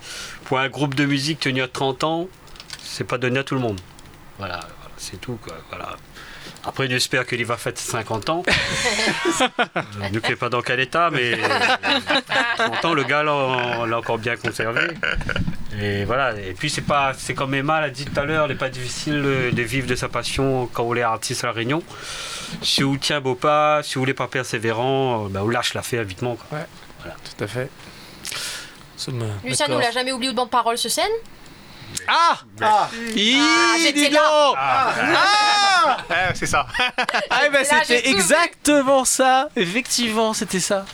[SPEAKER 3] pour un groupe de musique tenir 30 ans, c'est pas donné à tout le monde. Voilà, voilà, c'est tout, quoi. Voilà. Après, j'espère qu'il va fêter 50 ans. Euh, Nous ne sais pas dans quel état, mais 30 ans, le gars l'a l'a encore bien conservé. Et voilà. Et puis, c'est pas, c'est comme Emma l'a dit tout à l'heure, il n'est pas difficile de vivre de sa passion quand on est artiste à La Réunion. Si vous tient beau pas, si vous voulez pas persévérant, bah, on lâche l'affaire vitement. Quoi.
[SPEAKER 1] Tout à fait.
[SPEAKER 7] Luciano
[SPEAKER 1] d'accord.
[SPEAKER 7] l'a jamais oublié de bonnes paroles sur scène
[SPEAKER 1] Ah Ah Hi,
[SPEAKER 7] j'étais
[SPEAKER 1] dis
[SPEAKER 7] là.
[SPEAKER 1] donc
[SPEAKER 5] Ah, c'est ça.
[SPEAKER 1] Ah, bah,
[SPEAKER 7] Là, j'ai
[SPEAKER 1] c'était
[SPEAKER 7] tout vu.
[SPEAKER 1] exactement ça. Effectivement, c'était ça.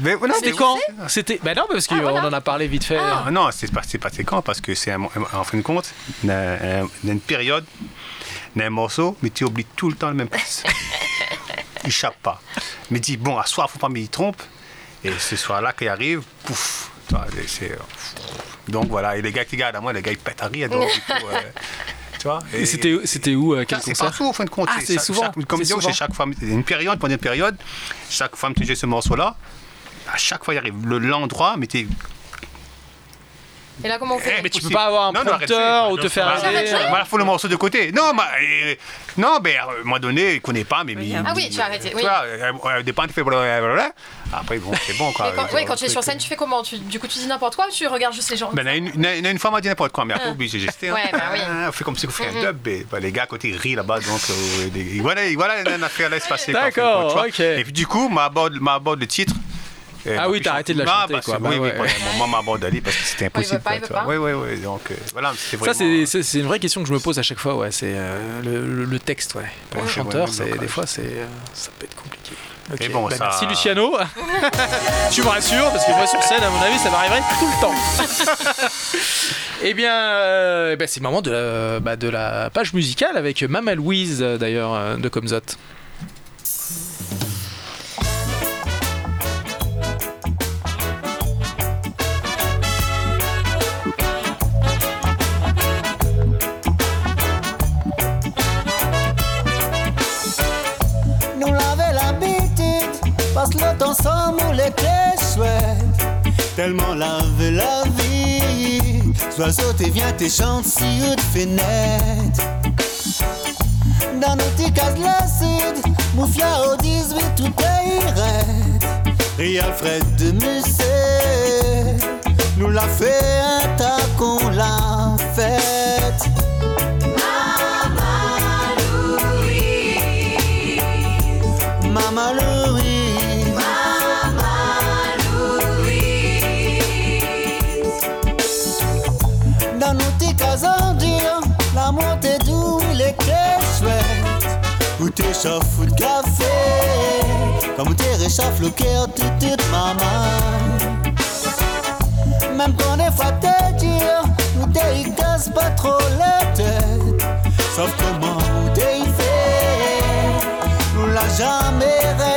[SPEAKER 5] Mais voilà,
[SPEAKER 1] C'était quand? C'était. Bah non, parce qu'on
[SPEAKER 7] voilà.
[SPEAKER 1] en a parlé vite fait.
[SPEAKER 5] Ah non, c'est pas, c'est passé quand? Parce que c'est un- en fin de compte, il y a un- il y a une période, il y a un morceau, mais tu oublies tout le temps le même place. il échappe pas. Mais dis, bon, à soir, faut pas m'y trompe. Et ce soir-là, qu'il arrive, pouf. c'est- euh, donc voilà, et les gars qui regardent à moi, les gars ils pètent à rire. Donc, du coup, euh, tu vois.
[SPEAKER 1] Et c'était c'était où à quel
[SPEAKER 5] C'est partout, en fin de compte.
[SPEAKER 1] Ah, c'est souvent,
[SPEAKER 5] chaque- comme
[SPEAKER 1] c'est
[SPEAKER 5] chaque a une période, pendant une période, chaque fois que tu joues ce morceau-là, à chaque fois, il arrive le- l'endroit, mais t'es
[SPEAKER 7] Et là, comment on fait
[SPEAKER 1] Mais tu peux pas avoir un
[SPEAKER 5] Non, non, arrête,
[SPEAKER 1] prompteur ou te faire.
[SPEAKER 7] Arrête,
[SPEAKER 5] Voilà, faut le morceau de côté. Non, mais, euh, non, mais à un moment donné, il connaît pas, mais. mais-
[SPEAKER 7] Ah oui, tu as arrêté,
[SPEAKER 5] Tu
[SPEAKER 7] oui.
[SPEAKER 5] vois, euh, euh, au départ, tu fais blablabla. Après, bon, c'est bon, quoi.
[SPEAKER 7] Mais quand,
[SPEAKER 5] Euh,
[SPEAKER 7] oui, quand tu es sur scène, tu fais comment tu, Du coup, tu dis n'importe quoi ou tu regardes juste les gens
[SPEAKER 5] Ben, il y en a une, a une fois, m'a dit n'importe quoi, mais après,
[SPEAKER 7] Ah.
[SPEAKER 5] gester. hein.
[SPEAKER 7] Ouais, bah oui.
[SPEAKER 5] Ah, On fait comme si on fait
[SPEAKER 7] Mhm.
[SPEAKER 5] un dub. Et, ben, les gars à côté rient là-bas, donc euh, des- voilà, voilà une affaire là se passer.
[SPEAKER 1] D'accord,
[SPEAKER 5] compte, tu vois.
[SPEAKER 1] ok.
[SPEAKER 5] Et puis du coup, m'aborde m'aborde le titre. Et
[SPEAKER 1] Ah oui, t'as arrêté de la
[SPEAKER 5] chante-
[SPEAKER 1] chanter,
[SPEAKER 5] Ah, bah,
[SPEAKER 1] quoi. Bah
[SPEAKER 5] oui, oui,
[SPEAKER 1] ouais.
[SPEAKER 5] moment, d'aller parce que c'était
[SPEAKER 7] il veut
[SPEAKER 5] impossible.
[SPEAKER 7] il veut pas.
[SPEAKER 5] Oui, oui, oui. Donc euh, voilà, c'était
[SPEAKER 1] Ça,
[SPEAKER 5] vraiment.
[SPEAKER 1] c'est- une vraie question que je me pose à chaque fois. Ouais, c'est euh, le, texte, ouais. Pour un chanteur,
[SPEAKER 5] ouais,
[SPEAKER 1] c'est des fois, c'est euh, ça peut être compliqué. Ok.
[SPEAKER 5] Mais bon,
[SPEAKER 1] Bah,
[SPEAKER 5] ça-
[SPEAKER 1] Merci Luciano. tu me rassures parce que moi sur scène, à mon avis, ça m'arriverait tout le temps. eh bien, euh, eh ben, c'est le moment de la, bah, de la page musicale avec Mama Louise d'ailleurs de Comzot.
[SPEAKER 11] Que le temps sans clés chouettes. Tellement laver la vie. Sois sauté, viens tes chantes si de fenêtre. Dans nos petits cases l'acide, Moufia au 18, tout est red. Et Alfred de Musset nous l'a fait Ou de café, comme t'es réchauffe le cœur tout toute maman. Même quand des fois ou t'es y casse pas trop la tête. Sauf comment y fait, nous l'a jamais raide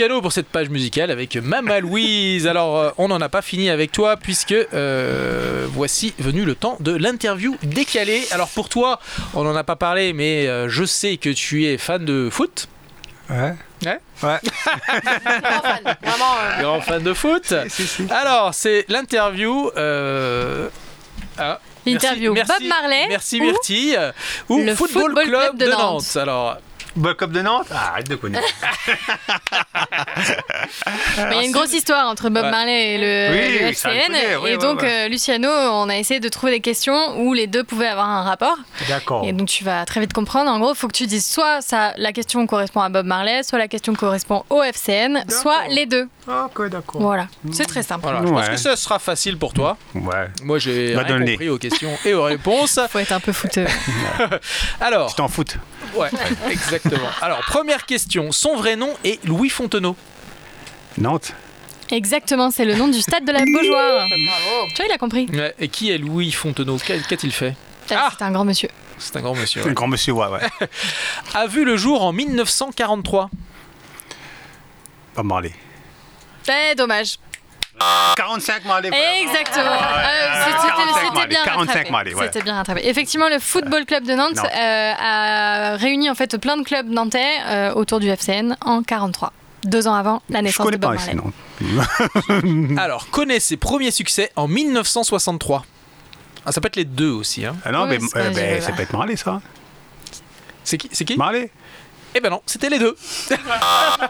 [SPEAKER 1] Luciano pour cette page musicale avec Mama Louise. Alors, euh, on n'en a pas fini avec toi puisque euh, voici venu le temps de l'interview décalée. Alors pour toi, on n'en a pas parlé, mais euh, je sais que tu es fan de foot.
[SPEAKER 5] Ouais.
[SPEAKER 1] Ouais.
[SPEAKER 5] Ouais.
[SPEAKER 7] Grand fan, vraiment. euh,
[SPEAKER 1] Grand fan de foot. Alors, c'est l'interview. euh, ah, merci-
[SPEAKER 2] Interview
[SPEAKER 1] merci-
[SPEAKER 2] Bob Marley
[SPEAKER 1] Merci
[SPEAKER 2] ou
[SPEAKER 1] Myrtille. Ou
[SPEAKER 2] le
[SPEAKER 1] Football,
[SPEAKER 2] Football
[SPEAKER 1] Club,
[SPEAKER 2] Club de
[SPEAKER 1] de Nantes.
[SPEAKER 2] Nantes.
[SPEAKER 1] Alors,
[SPEAKER 5] Ball Cup de Nantes Ah, Arrête de connaître.
[SPEAKER 2] Il y a une grosse histoire entre Bob. Marley et le,
[SPEAKER 5] Oui,
[SPEAKER 2] FCN.
[SPEAKER 5] connais, oui,
[SPEAKER 2] et
[SPEAKER 5] ouais,
[SPEAKER 2] donc,
[SPEAKER 5] ouais.
[SPEAKER 2] euh, Luciano, on a essayé de trouver des questions où les deux pouvaient avoir un rapport.
[SPEAKER 5] D'accord.
[SPEAKER 2] Et donc, tu vas très vite comprendre. En gros, il faut que tu dises soit ça, la question correspond à Bob Marley, soit la question correspond au FCN, soit les deux.
[SPEAKER 5] Ok, d'accord.
[SPEAKER 2] Voilà. C'est très simple.
[SPEAKER 1] voilà, je pense que ça sera facile pour toi.
[SPEAKER 5] Ouais.
[SPEAKER 1] Moi, j'ai
[SPEAKER 5] Bah,
[SPEAKER 1] rien compris aux questions et aux réponses.
[SPEAKER 2] Faut être un peu fouteux.
[SPEAKER 1] Alors,
[SPEAKER 5] Tu t'en foutes.
[SPEAKER 1] Ouais, exactement. Alors, première question. Son vrai nom est Louis Fontenot.
[SPEAKER 5] Nantes
[SPEAKER 2] Exactement, c'est le nom du stade de la Beaujoire. Tu vois, il a compris.
[SPEAKER 1] Ouais, Et qui est Louis Fontenot? Qu'a- Qu'a-t-il fait?
[SPEAKER 2] Ah, C'est un grand monsieur.
[SPEAKER 1] C'est un grand monsieur.
[SPEAKER 5] Un
[SPEAKER 1] ouais.
[SPEAKER 5] grand monsieur, ouais, ouais.
[SPEAKER 1] A vu le jour en 1943.
[SPEAKER 5] Pas Marley.
[SPEAKER 2] Eh, dommage.
[SPEAKER 5] 45 Marley.
[SPEAKER 2] Exactement.
[SPEAKER 5] Ah,
[SPEAKER 2] Euh, c'était-
[SPEAKER 5] 45
[SPEAKER 2] C'était
[SPEAKER 5] Marley,
[SPEAKER 2] bien
[SPEAKER 5] 45
[SPEAKER 2] rattrapé.
[SPEAKER 5] Ouais.
[SPEAKER 2] C'était bien rattrapé. Effectivement, le Football Club de Nantes euh, a réuni en fait plein de clubs nantais euh, autour du FCN en 43. Deux ans avant la
[SPEAKER 5] Je
[SPEAKER 2] naissance
[SPEAKER 5] connais
[SPEAKER 2] de Bob
[SPEAKER 5] pas
[SPEAKER 2] Marley.
[SPEAKER 5] ici, non.
[SPEAKER 1] Alors, connaît ses premiers succès en 1963. Ah, ça peut être les deux aussi. Hein.
[SPEAKER 5] Ah non,
[SPEAKER 2] Ouais,
[SPEAKER 5] mais
[SPEAKER 2] c'est
[SPEAKER 5] euh,
[SPEAKER 2] je-
[SPEAKER 5] ça peut être Marley, ça.
[SPEAKER 1] C'est qui, c'est qui?
[SPEAKER 5] Marley
[SPEAKER 1] Eh ben non, c'était les deux.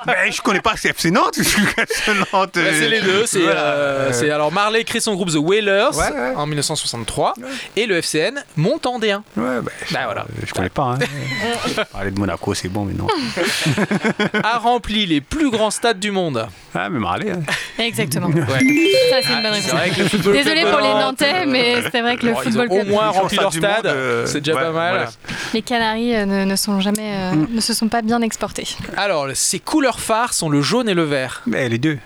[SPEAKER 5] Ben, je connais pas FC Nantes. Nantes,
[SPEAKER 1] Ouais, c'est les deux. C'est,
[SPEAKER 5] voilà.
[SPEAKER 1] euh, c'est- alors Marley crée son groupe The Wailers
[SPEAKER 5] Ouais, ouais.
[SPEAKER 1] en 1963 et le FCN monte en D1.
[SPEAKER 5] Ouais, ben,
[SPEAKER 1] Bah voilà.
[SPEAKER 5] euh, je connais pas. Hein. Parler de Monaco, c'est bon, mais non.
[SPEAKER 1] A rempli les plus grands stades du monde.
[SPEAKER 5] Ah, mais Marley. hein.
[SPEAKER 2] Exactement.
[SPEAKER 1] Ouais.
[SPEAKER 2] Ça, c'est une bonne
[SPEAKER 1] vrai
[SPEAKER 2] réponse. Désolé pour les
[SPEAKER 1] Nantes,
[SPEAKER 2] Nantais, mais c'est vrai que le
[SPEAKER 1] bon, ils ont
[SPEAKER 2] Football
[SPEAKER 1] au moins rempli leur stade.
[SPEAKER 5] euh,
[SPEAKER 1] c'est déjà
[SPEAKER 5] ouais,
[SPEAKER 1] pas mal.
[SPEAKER 5] voilà.
[SPEAKER 2] Les Canaries euh, ne, ne sont jamais, euh,
[SPEAKER 5] Mm.
[SPEAKER 2] ne se sont pas bien exportés.
[SPEAKER 1] Alors, ses couleurs phares sont le jaune et le vert.
[SPEAKER 5] Mais les deux.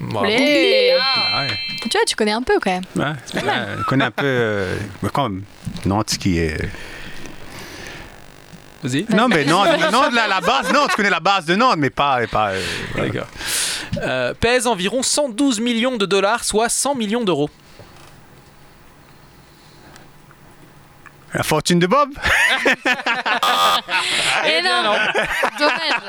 [SPEAKER 1] Bravo.
[SPEAKER 5] Ah, ouais.
[SPEAKER 2] Tu vois, tu connais un peu quand même.
[SPEAKER 5] Ouais, je connais un peu. euh, comme Nantes qui est.
[SPEAKER 1] Vas-y.
[SPEAKER 5] Non, mais Nantes, Nantes, la, la base, non, tu connais la base de Nantes, mais pas. pas euh, voilà.
[SPEAKER 1] D'accord. Euh, pèse environ 112 millions de dollars, soit 100 millions d'euros.
[SPEAKER 5] La fortune de Bob
[SPEAKER 2] Et non, Dommage.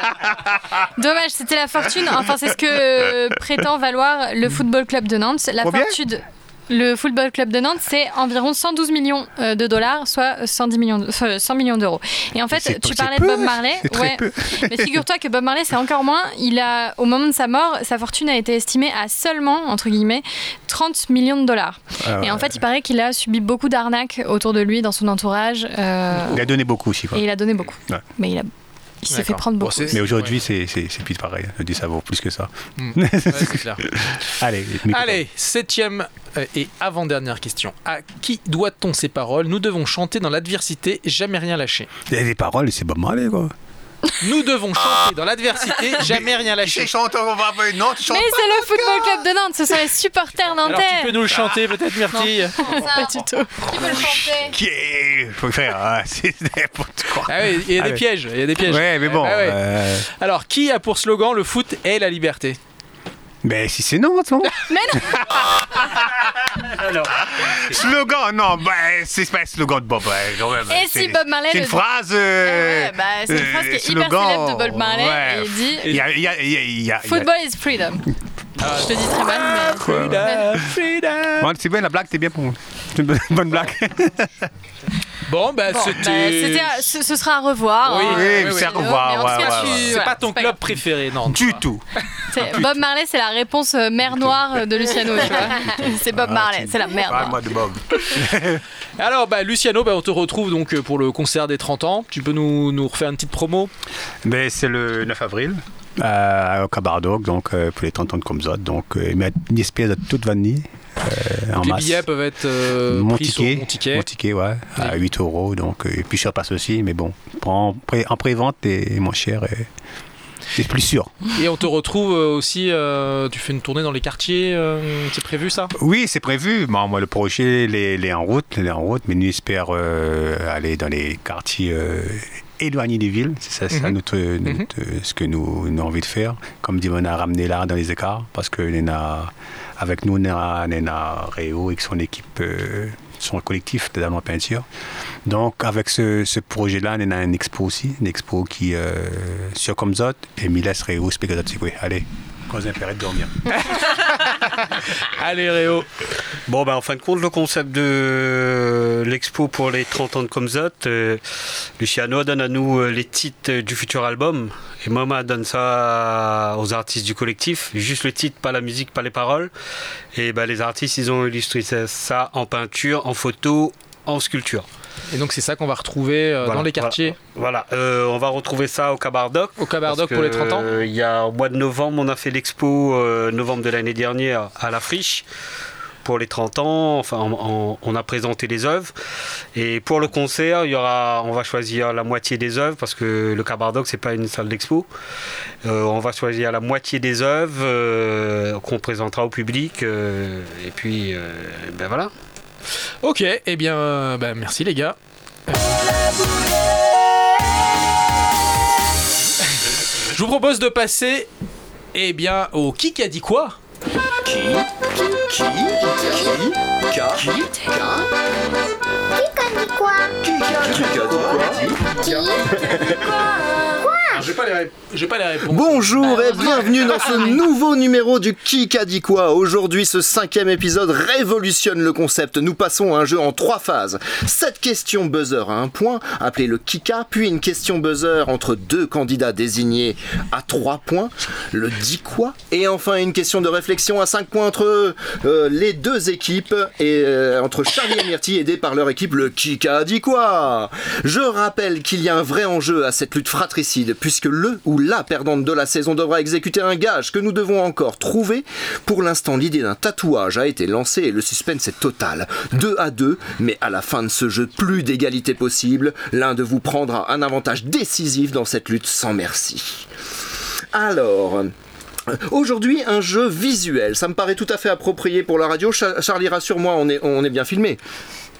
[SPEAKER 2] Dommage, c'était la fortune. Enfin, c'est ce que euh, prétend valoir le Football Club de Nantes. La
[SPEAKER 5] Combien
[SPEAKER 2] fortune. Le Football Club de Nantes, c'est environ 112 millions euh, de dollars, soit 110 millions, de- enfin, 100 millions d'euros. Et en fait, tu parlais de Bob Marley.
[SPEAKER 5] peu.
[SPEAKER 2] Mais figure-toi que Bob Marley, c'est encore moins. Il a, au moment de sa mort, sa fortune a été estimée à seulement, entre guillemets, 30 millions de dollars.
[SPEAKER 5] Ah
[SPEAKER 2] Et en fait, il paraît qu'il a subi beaucoup d'arnaques autour de lui, dans son entourage. euh,
[SPEAKER 5] Il a donné beaucoup aussi. Quoi.
[SPEAKER 2] et il a donné beaucoup.
[SPEAKER 5] Ouais.
[SPEAKER 2] Mais il, a... il s'est fait prendre beaucoup.
[SPEAKER 5] Mais aujourd'hui, c'est c'est- c'est plus pareil. Je dis ça vaut plus que ça.
[SPEAKER 1] Hmm. Ouais, c'est clair.
[SPEAKER 5] Allez,
[SPEAKER 1] septième euh, et avant-dernière question. À qui doit-on ces paroles? Nous devons chanter dans l'adversité, jamais rien lâcher.
[SPEAKER 5] Il y a des paroles, c'est Bob Marley, quoi.
[SPEAKER 1] Nous devons chanter dans l'adversité, jamais rien lâcher.
[SPEAKER 5] chanteur, on va pas. Non, tu
[SPEAKER 2] Mais c'est le Football Club de Nantes, ce sont les supporters
[SPEAKER 1] Alors tu
[SPEAKER 2] nantais.
[SPEAKER 1] peux nous le chanter peut-être Myrtille
[SPEAKER 2] Pas du tout.
[SPEAKER 7] Qui veut le chanter
[SPEAKER 5] Qui est. Faut faire. ah, c'est n'importe quoi.
[SPEAKER 1] Ah oui, il y a des pièges, il y a des pièges.
[SPEAKER 5] Ouais, mais bon.
[SPEAKER 1] Ah ouais.
[SPEAKER 5] euh,
[SPEAKER 1] Alors, qui a pour slogan le foot est la liberté?
[SPEAKER 5] Mais si c'est Nantes, non
[SPEAKER 3] Alors,
[SPEAKER 5] Slogan, non, bah, c'est pas un slogan de Bob. ouais, quand même.
[SPEAKER 2] Et
[SPEAKER 5] C'est-
[SPEAKER 2] si Bob Marley
[SPEAKER 5] C'est une
[SPEAKER 2] le-
[SPEAKER 5] phrase. euh,
[SPEAKER 2] Ouais, bah, c'est une phrase qui est hyper
[SPEAKER 5] slogan,
[SPEAKER 2] célèbre de Bob Marley,
[SPEAKER 5] ouais.
[SPEAKER 2] et il dit-
[SPEAKER 5] Il y a. il y a- il y a- il y a-
[SPEAKER 2] Football is freedom. Je te dis très mal, mais.
[SPEAKER 1] Freedom, freedom.
[SPEAKER 5] Bon, c'est bien, la blague, t'es bien pour moi. C'est une bonne- bonne blague.
[SPEAKER 1] Bon, bah
[SPEAKER 2] Bon, bah,
[SPEAKER 1] c'était.
[SPEAKER 2] à- ce, ce sera à revoir.
[SPEAKER 1] Oui,
[SPEAKER 2] hein.
[SPEAKER 1] oui,
[SPEAKER 5] c'est à revoir. Ouais, ouais.
[SPEAKER 1] C'est
[SPEAKER 2] voilà,
[SPEAKER 1] pas ton club
[SPEAKER 2] grave.
[SPEAKER 1] préféré, non
[SPEAKER 5] Du tout.
[SPEAKER 2] Bob Marley, c'est la réponse euh, mer noire de Luciano, tu vois. C'est Bob
[SPEAKER 5] Ah,
[SPEAKER 2] Marley, c'est la merde.
[SPEAKER 5] Parle-moi de Bob.
[SPEAKER 1] Alors, bah, Luciano, bah, on te retrouve donc euh, pour le concert des 30 ans. Tu peux nous, nous refaire une petite promo?
[SPEAKER 5] Mais c'est le 9 avril. Euh, au Cabardoc, donc euh, pour les 30 ans de Comzot. Donc, euh, une espèce de toute vanille en
[SPEAKER 1] Les
[SPEAKER 5] masse.
[SPEAKER 1] billets peuvent être euh,
[SPEAKER 5] mon
[SPEAKER 1] pris
[SPEAKER 5] ticket,
[SPEAKER 1] sur mon ticket.
[SPEAKER 5] mon ticket, ouais, à
[SPEAKER 1] Oui.
[SPEAKER 5] 8 euros. Donc, euh, et puis sur passe aussi, mais bon, en, pré- en pré-vente, est moins cher et c'est plus sûr.
[SPEAKER 1] Et on te retrouve euh, aussi, euh, tu fais une tournée dans les quartiers, euh, c'est prévu ça?
[SPEAKER 5] Oui, c'est prévu. Bon, moi, le projet, il est, il est en route, il est en route, mais nous espérons euh, aller dans les quartiers euh, éloignés des villes. C'est ça,
[SPEAKER 1] Mhm.
[SPEAKER 5] notre, ce que nous, nous avons envie de faire. Comme dit, on a ramené l'art dans les écarts parce que on a, avec nous, on a, on a Réo et son équipe, euh, son collectif de la peinture. Donc, avec ce, projet-là, on a une expo aussi, une expo qui euh, sur Comzot et Miles Réo, Spégadat Allez, cause intérêt de dormir.
[SPEAKER 1] Allez Réo
[SPEAKER 3] Bon, ben, en fin de compte, le concept de l'expo pour les 30 ans de Comzot, euh, Luciano donne à nous euh, les titres euh, du futur album. Et Mama donne ça aux artistes du collectif. Juste le titre, pas la musique, pas les paroles. Et ben, les artistes, ils ont illustré ça en peinture, en photo, en sculpture.
[SPEAKER 1] Et donc c'est ça qu'on va retrouver euh,
[SPEAKER 3] Voilà,
[SPEAKER 1] dans les quartiers
[SPEAKER 3] Voilà, Euh, on va retrouver ça au Cabardoc.
[SPEAKER 1] Au Cabardoc pour les
[SPEAKER 3] que,
[SPEAKER 1] 30 ans
[SPEAKER 3] euh, Il y a au mois de novembre, on a fait l'expo novembre de l'année dernière à la Friche pour les 30 ans. Enfin, on, a présenté les œuvres. Et pour le concert, il y aura, on va choisir la moitié des œuvres parce que le Cabardoc c'est pas une salle d'expo. Euh, on va choisir la moitié des œuvres euh, qu'on présentera au public. euh, et puis, ben voilà.
[SPEAKER 1] Ok, eh bien, euh, bah, merci les gars. Je vous propose de passer, eh bien, au qui a dit quoi
[SPEAKER 12] Qui Qui Qui Qui Qui Qui
[SPEAKER 13] Quoi
[SPEAKER 12] Qui Qui a dit quoi
[SPEAKER 1] j'ai pas les réponses.
[SPEAKER 14] Bonjour et bienvenue dans ce nouveau numéro du Qui a dit quoi Aujourd'hui, ce cinquième épisode révolutionne le concept. Nous passons à un jeu en trois phases. Cette question buzzer à un point, appelée le Kika, puis une question buzzer entre deux candidats désignés à trois points, le dit quoi Et enfin une question de réflexion à cinq points entre euh, les deux équipes et euh, entre Charlie et Myrtille aidés par leur équipe, le Kika a dit quoi Je rappelle qu'il y a un vrai enjeu à cette lutte fratricide puisque le ou la perdante de la saison devra exécuter un gage que nous devons encore trouver. Pour l'instant, l'idée d'un tatouage a été lancée et le suspense est total. 2 à 2, mais à la fin de ce jeu, plus d'égalité possible. L'un de vous prendra un avantage décisif dans cette lutte sans merci. Alors... Aujourd'hui, un jeu visuel. Ça me paraît tout à fait approprié pour la radio. Cha- Charlie, rassure-moi, on est, on est bien filmé.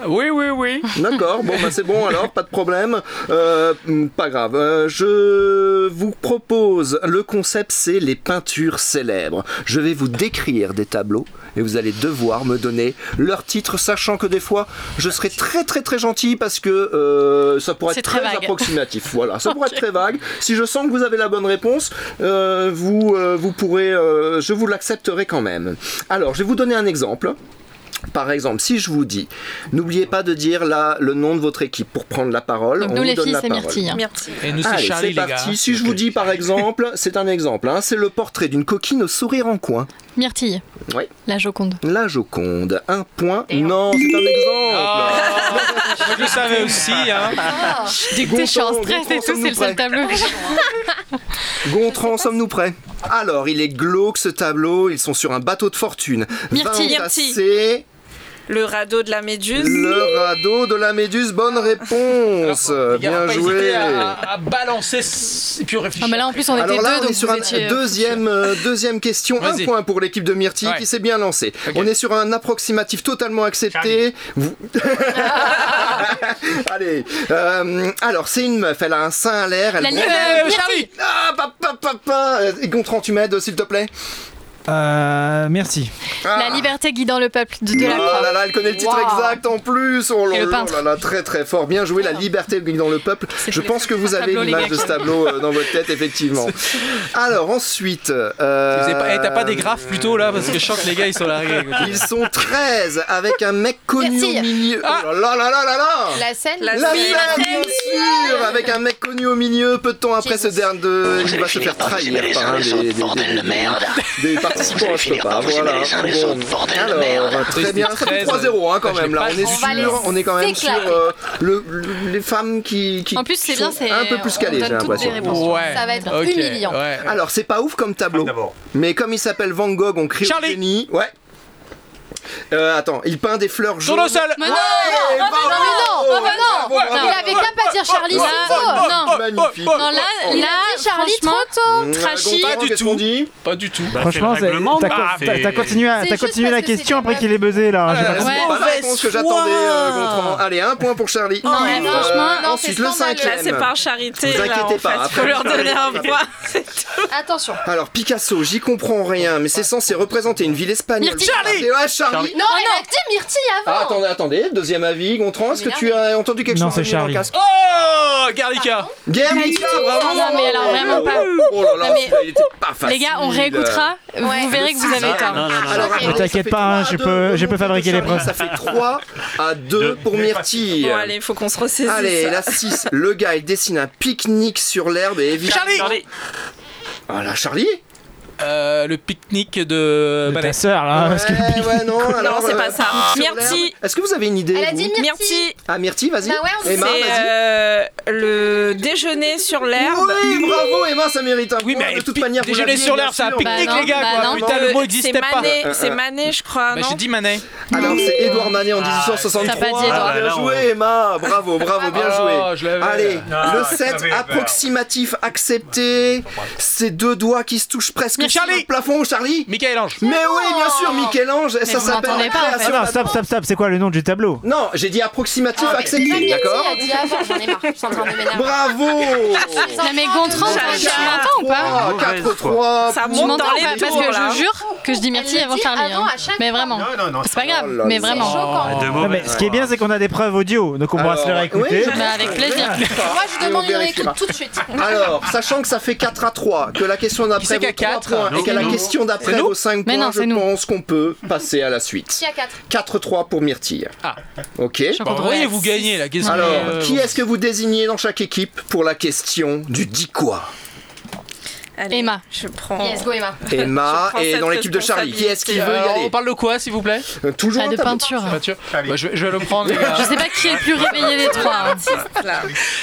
[SPEAKER 1] Oui, oui, oui.
[SPEAKER 14] D'accord, bon bah c'est bon alors, pas de problème. Euh, hmm, pas grave. Euh, je vous propose, le concept c'est les peintures célèbres. Je vais vous décrire des tableaux et vous allez devoir me donner leur titre, sachant que des fois je serai très très très gentil parce que euh, ça pourrait être très, approximatif. Voilà, ça pourrait être très vague. Si je sens que vous avez la bonne réponse, euh, vous, euh, vous pourrez, euh, je vous l'accepterai quand même. Alors, je vais vous donner un exemple. Par exemple, si je vous dis, n'oubliez pas de dire là le nom de votre équipe pour prendre la parole.
[SPEAKER 2] Donc
[SPEAKER 14] on
[SPEAKER 2] nous, les
[SPEAKER 14] donne
[SPEAKER 2] filles,
[SPEAKER 14] la
[SPEAKER 2] c'est
[SPEAKER 14] parole.
[SPEAKER 2] Myrtille, hein.
[SPEAKER 4] Myrtille.
[SPEAKER 1] Et nous, c'est
[SPEAKER 14] Allez,
[SPEAKER 1] Charlie,
[SPEAKER 14] c'est
[SPEAKER 1] les
[SPEAKER 14] parti.
[SPEAKER 1] gars.
[SPEAKER 14] Si je vous dis par exemple, c'est un exemple, hein, c'est le portrait d'une coquine au sourire en coin.
[SPEAKER 2] Myrtille,
[SPEAKER 14] Oui.
[SPEAKER 2] la Joconde.
[SPEAKER 14] La Joconde. Un point. Non, c'est un exemple.
[SPEAKER 1] Ah, je le savais aussi. Hein.
[SPEAKER 2] Dès que je suis en
[SPEAKER 14] Gontran,
[SPEAKER 2] stress et tout, c'est le seul tableau.
[SPEAKER 14] Gontran, sommes-nous prêts Alors, il est glauque ce tableau. Ils sont sur un bateau de fortune.
[SPEAKER 4] Myrtille. Myrtille. Le radeau de la méduse.
[SPEAKER 14] Le radeau de la méduse. Bonne réponse. Bien joué.
[SPEAKER 1] À, à balancer et puis réfléchir.
[SPEAKER 2] Ah, mais là, en plus, on était
[SPEAKER 14] Alors là,
[SPEAKER 2] deux,
[SPEAKER 14] on
[SPEAKER 2] donc
[SPEAKER 14] est sur
[SPEAKER 2] vous
[SPEAKER 14] un
[SPEAKER 2] étiez.
[SPEAKER 14] deuxième, euh, deuxième question. Un point pour l'équipe de Myrtille
[SPEAKER 1] Ouais.
[SPEAKER 14] qui s'est bien lancée. On est sur un approximatif totalement accepté. Vous- Allez. euh, alors, c'est une meuf. Elle a un sein à l'air. Elle
[SPEAKER 2] La
[SPEAKER 1] Euh. Charlie
[SPEAKER 14] Ah, papa, papa. Euh, Et Gontran, tu m'aides, s'il te plaît?
[SPEAKER 6] Euh, merci.
[SPEAKER 2] La liberté guidant le peuple de, de la
[SPEAKER 14] Oh là là, elle connaît le titre
[SPEAKER 2] Wow.
[SPEAKER 14] exact en plus. Oh là
[SPEAKER 2] le
[SPEAKER 14] là là là, très très fort. Bien joué, la liberté dans le peuple. Je pense que vous avez l'image de ce tableau euh, dans votre tête, effectivement. Alors ensuite. euh,
[SPEAKER 1] pas- T'as pas des graphes plutôt là Parce que je sens que les gars ils sont largués. quoi.
[SPEAKER 14] Ils sont 13 avec un mec connu au milieu.
[SPEAKER 1] Ah.
[SPEAKER 14] Oh là là là là là
[SPEAKER 7] La scène
[SPEAKER 4] La
[SPEAKER 14] La scène,
[SPEAKER 4] la
[SPEAKER 14] bien sûr Avec un mec connu au milieu, peu de temps après ce dernier, de... il va se faire trahir par un des, des, des- à ce repas. Voilà. Bon. Alors, très bien, ça fait 3-0 hein, quand
[SPEAKER 1] l'ai
[SPEAKER 14] même là. On est sûr, on est quand même sur euh, le, le- les femmes qui, qui
[SPEAKER 2] En plus, c'est
[SPEAKER 14] sont
[SPEAKER 2] bien, c'est.
[SPEAKER 14] un peu plus calées, j'ai l'impression.
[SPEAKER 1] Ouais.
[SPEAKER 7] Ça va être humiliant.
[SPEAKER 1] ouais.
[SPEAKER 14] Alors, c'est pas ouf comme tableau. Mais comme il s'appelle Van Gogh, on crie au
[SPEAKER 1] Charlie.
[SPEAKER 14] génie. Ouais. Euh, attends, il peint des fleurs jaunes.
[SPEAKER 1] Tournesol
[SPEAKER 2] Mais non,
[SPEAKER 14] Ouais,
[SPEAKER 2] non,
[SPEAKER 14] bravo,
[SPEAKER 2] non, mais non,
[SPEAKER 14] bravo,
[SPEAKER 2] non,
[SPEAKER 14] bravo.
[SPEAKER 7] Il avait qu'à pas dire Charlie,
[SPEAKER 2] Là,
[SPEAKER 7] c'est faux.
[SPEAKER 2] non.
[SPEAKER 14] Magnifique.
[SPEAKER 2] Non, là,
[SPEAKER 7] Il
[SPEAKER 2] là,
[SPEAKER 7] a dit Charlie
[SPEAKER 2] franchement,
[SPEAKER 7] trop tôt.
[SPEAKER 2] Trashy.
[SPEAKER 1] Pas du tout.
[SPEAKER 14] dit
[SPEAKER 1] Pas du tout.
[SPEAKER 3] Bah,
[SPEAKER 6] Franchement,
[SPEAKER 3] c'est le
[SPEAKER 6] c'est-
[SPEAKER 3] règlement,
[SPEAKER 6] t'as
[SPEAKER 3] bah,
[SPEAKER 6] t'as- t'as
[SPEAKER 3] c'est-
[SPEAKER 6] continué, à-
[SPEAKER 7] C'est
[SPEAKER 6] t'as
[SPEAKER 7] juste
[SPEAKER 6] continué la
[SPEAKER 7] que
[SPEAKER 6] question
[SPEAKER 7] c'était
[SPEAKER 6] après qu'il ait buzzé là.
[SPEAKER 14] Euh,
[SPEAKER 6] pas-
[SPEAKER 14] c'est
[SPEAKER 2] Ouais.
[SPEAKER 14] pas la réponse que j'attendais, euh. Allez, un point pour Charlie.
[SPEAKER 2] Non, mais
[SPEAKER 14] Euh,
[SPEAKER 2] franchement,
[SPEAKER 7] non,
[SPEAKER 14] ensuite,
[SPEAKER 7] c'est
[SPEAKER 14] le
[SPEAKER 7] scandaleux.
[SPEAKER 4] Là,
[SPEAKER 14] cinquième.
[SPEAKER 4] c'est par charité.
[SPEAKER 14] Vous
[SPEAKER 4] là,
[SPEAKER 14] inquiétez
[SPEAKER 4] en
[SPEAKER 14] pas,
[SPEAKER 4] fait.
[SPEAKER 14] après,
[SPEAKER 4] Faut leur donner un point.
[SPEAKER 7] Attention.
[SPEAKER 14] Alors, Picasso, j'y comprends rien, mais c'est censé représenter une ville espagnole.
[SPEAKER 2] Myrtille.
[SPEAKER 14] Charlie Ouais, Charlie
[SPEAKER 7] Non, elle a dit Myrtille
[SPEAKER 14] Ah,
[SPEAKER 7] avant.
[SPEAKER 14] attendez, attendez, deuxième avis, Gontran, est-ce que tu as entendu quelque
[SPEAKER 6] Non,
[SPEAKER 14] chose
[SPEAKER 6] c'est
[SPEAKER 14] dans le
[SPEAKER 6] Charlie.
[SPEAKER 1] Oh Guernica
[SPEAKER 14] Guernica, bravo
[SPEAKER 2] Non, mais alors vraiment pas.
[SPEAKER 14] Oh là là,
[SPEAKER 2] Non, mais-
[SPEAKER 14] celui-là, il était pas facile.
[SPEAKER 2] Les gars, on réécoutera. Vous verrez que vous avez tort.
[SPEAKER 3] Non, non, non. Non.
[SPEAKER 14] attendez,
[SPEAKER 6] T'inquiète pas, hein,
[SPEAKER 14] 3
[SPEAKER 6] je peux-
[SPEAKER 14] 2
[SPEAKER 6] je peux
[SPEAKER 14] pour
[SPEAKER 6] fabriquer les
[SPEAKER 14] Charlie,
[SPEAKER 6] preuves.
[SPEAKER 14] Ça fait 3 à 2 pour Myrtille.
[SPEAKER 4] Bon, allez, faut qu'on se ressaisisse.
[SPEAKER 14] Allez, la 6. Le gars, il dessine un pique-nique sur l'herbe et évidemment.
[SPEAKER 1] Charlie
[SPEAKER 3] Charlie.
[SPEAKER 14] Voilà, Charlie
[SPEAKER 1] Euh, Le pique-nique de.
[SPEAKER 6] Ta sœur là. parce que-
[SPEAKER 14] Ouais, non, alors.
[SPEAKER 4] c'est
[SPEAKER 14] euh,
[SPEAKER 4] pas ça. Myrtille.
[SPEAKER 14] l'herbe. Est-ce que vous avez une idée
[SPEAKER 7] Elle a dit. Myrtille,
[SPEAKER 14] Ah, Myrtille, vas-y.
[SPEAKER 7] Bah ouais, on
[SPEAKER 14] Emma,
[SPEAKER 4] c'est
[SPEAKER 14] vas-y.
[SPEAKER 4] euh, le déjeuner sur l'herbe.
[SPEAKER 14] Oui, bravo Emma, ça mérite un
[SPEAKER 1] Oui,
[SPEAKER 14] point.
[SPEAKER 1] mais
[SPEAKER 14] de toute manière,
[SPEAKER 1] déjeuner sur
[SPEAKER 14] bien
[SPEAKER 1] l'herbe, c'est un pique-nique,
[SPEAKER 2] Bah
[SPEAKER 1] les gars,
[SPEAKER 2] bah
[SPEAKER 1] quoi.
[SPEAKER 2] non.
[SPEAKER 1] Putain, le mot
[SPEAKER 4] c'est
[SPEAKER 1] n'existait pas.
[SPEAKER 4] Manet, c'est. Manet, je crois,
[SPEAKER 1] Bah,
[SPEAKER 4] non
[SPEAKER 1] j'ai dit Manet.
[SPEAKER 14] Alors, c'est Édouard Manet en 1863.
[SPEAKER 2] T'as pas dit Édouard.
[SPEAKER 14] Bien
[SPEAKER 3] Ah, là, on-
[SPEAKER 14] joué, Emma. Bravo, bravo, bien
[SPEAKER 1] Oh,
[SPEAKER 14] joué. Allez,
[SPEAKER 3] Ah,
[SPEAKER 14] le
[SPEAKER 3] je
[SPEAKER 14] 7,
[SPEAKER 3] savais,
[SPEAKER 14] approximatif accepté. Ces deux doigts qui se touchent presque
[SPEAKER 1] Charlie.
[SPEAKER 14] Plafond, Charlie.
[SPEAKER 1] Michel-Ange.
[SPEAKER 14] Mais oui, bien sûr, Michel-Ange. Ça s'appelle.
[SPEAKER 6] Stop, stop, stop. C'est quoi le nom du tableau
[SPEAKER 14] Non, j'ai dit approximatif
[SPEAKER 7] ah.
[SPEAKER 14] D'accord. Bravo.
[SPEAKER 2] Non mais Gontran, tu m'entends ou pas
[SPEAKER 14] 4
[SPEAKER 4] 3.
[SPEAKER 2] Ça
[SPEAKER 4] monte dans les
[SPEAKER 2] tours Parce que je jure que je dis
[SPEAKER 7] merci
[SPEAKER 2] avant Charlie. Mais vraiment. C'est pas grave. Mais vraiment.
[SPEAKER 3] Ah,
[SPEAKER 6] ah, ce qui est bien, c'est qu'on a des preuves audio, donc on pourra se les réécouter.
[SPEAKER 2] Avec plaisir.
[SPEAKER 7] Moi, je demande une réécoute tout de suite.
[SPEAKER 14] Alors, sachant que ça fait 4 à 3, que la question d'après.
[SPEAKER 1] 4
[SPEAKER 14] points et que la question d'après vaut 5
[SPEAKER 2] Mais
[SPEAKER 14] points,
[SPEAKER 2] non,
[SPEAKER 14] je
[SPEAKER 2] nous.
[SPEAKER 14] pense qu'on peut passer à la suite.
[SPEAKER 7] Qui a 4
[SPEAKER 14] 4-3 pour Myrtille.
[SPEAKER 1] Ah.
[SPEAKER 14] Ok.
[SPEAKER 2] Encore
[SPEAKER 1] voyez, vous gagnez la question.
[SPEAKER 14] Alors,
[SPEAKER 1] euh,
[SPEAKER 14] qui est-ce que vous désignez dans chaque équipe pour la question du dit quoi?
[SPEAKER 4] Allez,
[SPEAKER 2] Emma.
[SPEAKER 4] Je prends.
[SPEAKER 7] Yes, go Emma.
[SPEAKER 14] Emma et dans l'équipe de Charlie. Qui est-ce qui veut y
[SPEAKER 1] Alors, on
[SPEAKER 14] aller
[SPEAKER 1] parle de quoi, s'il vous plaît
[SPEAKER 14] Euh, Toujours
[SPEAKER 2] Ah, de peinture.
[SPEAKER 1] Peinture Bah, je, vais, je vais le prendre.
[SPEAKER 2] Je sais pas qui est le plus réveillé des trois. hein.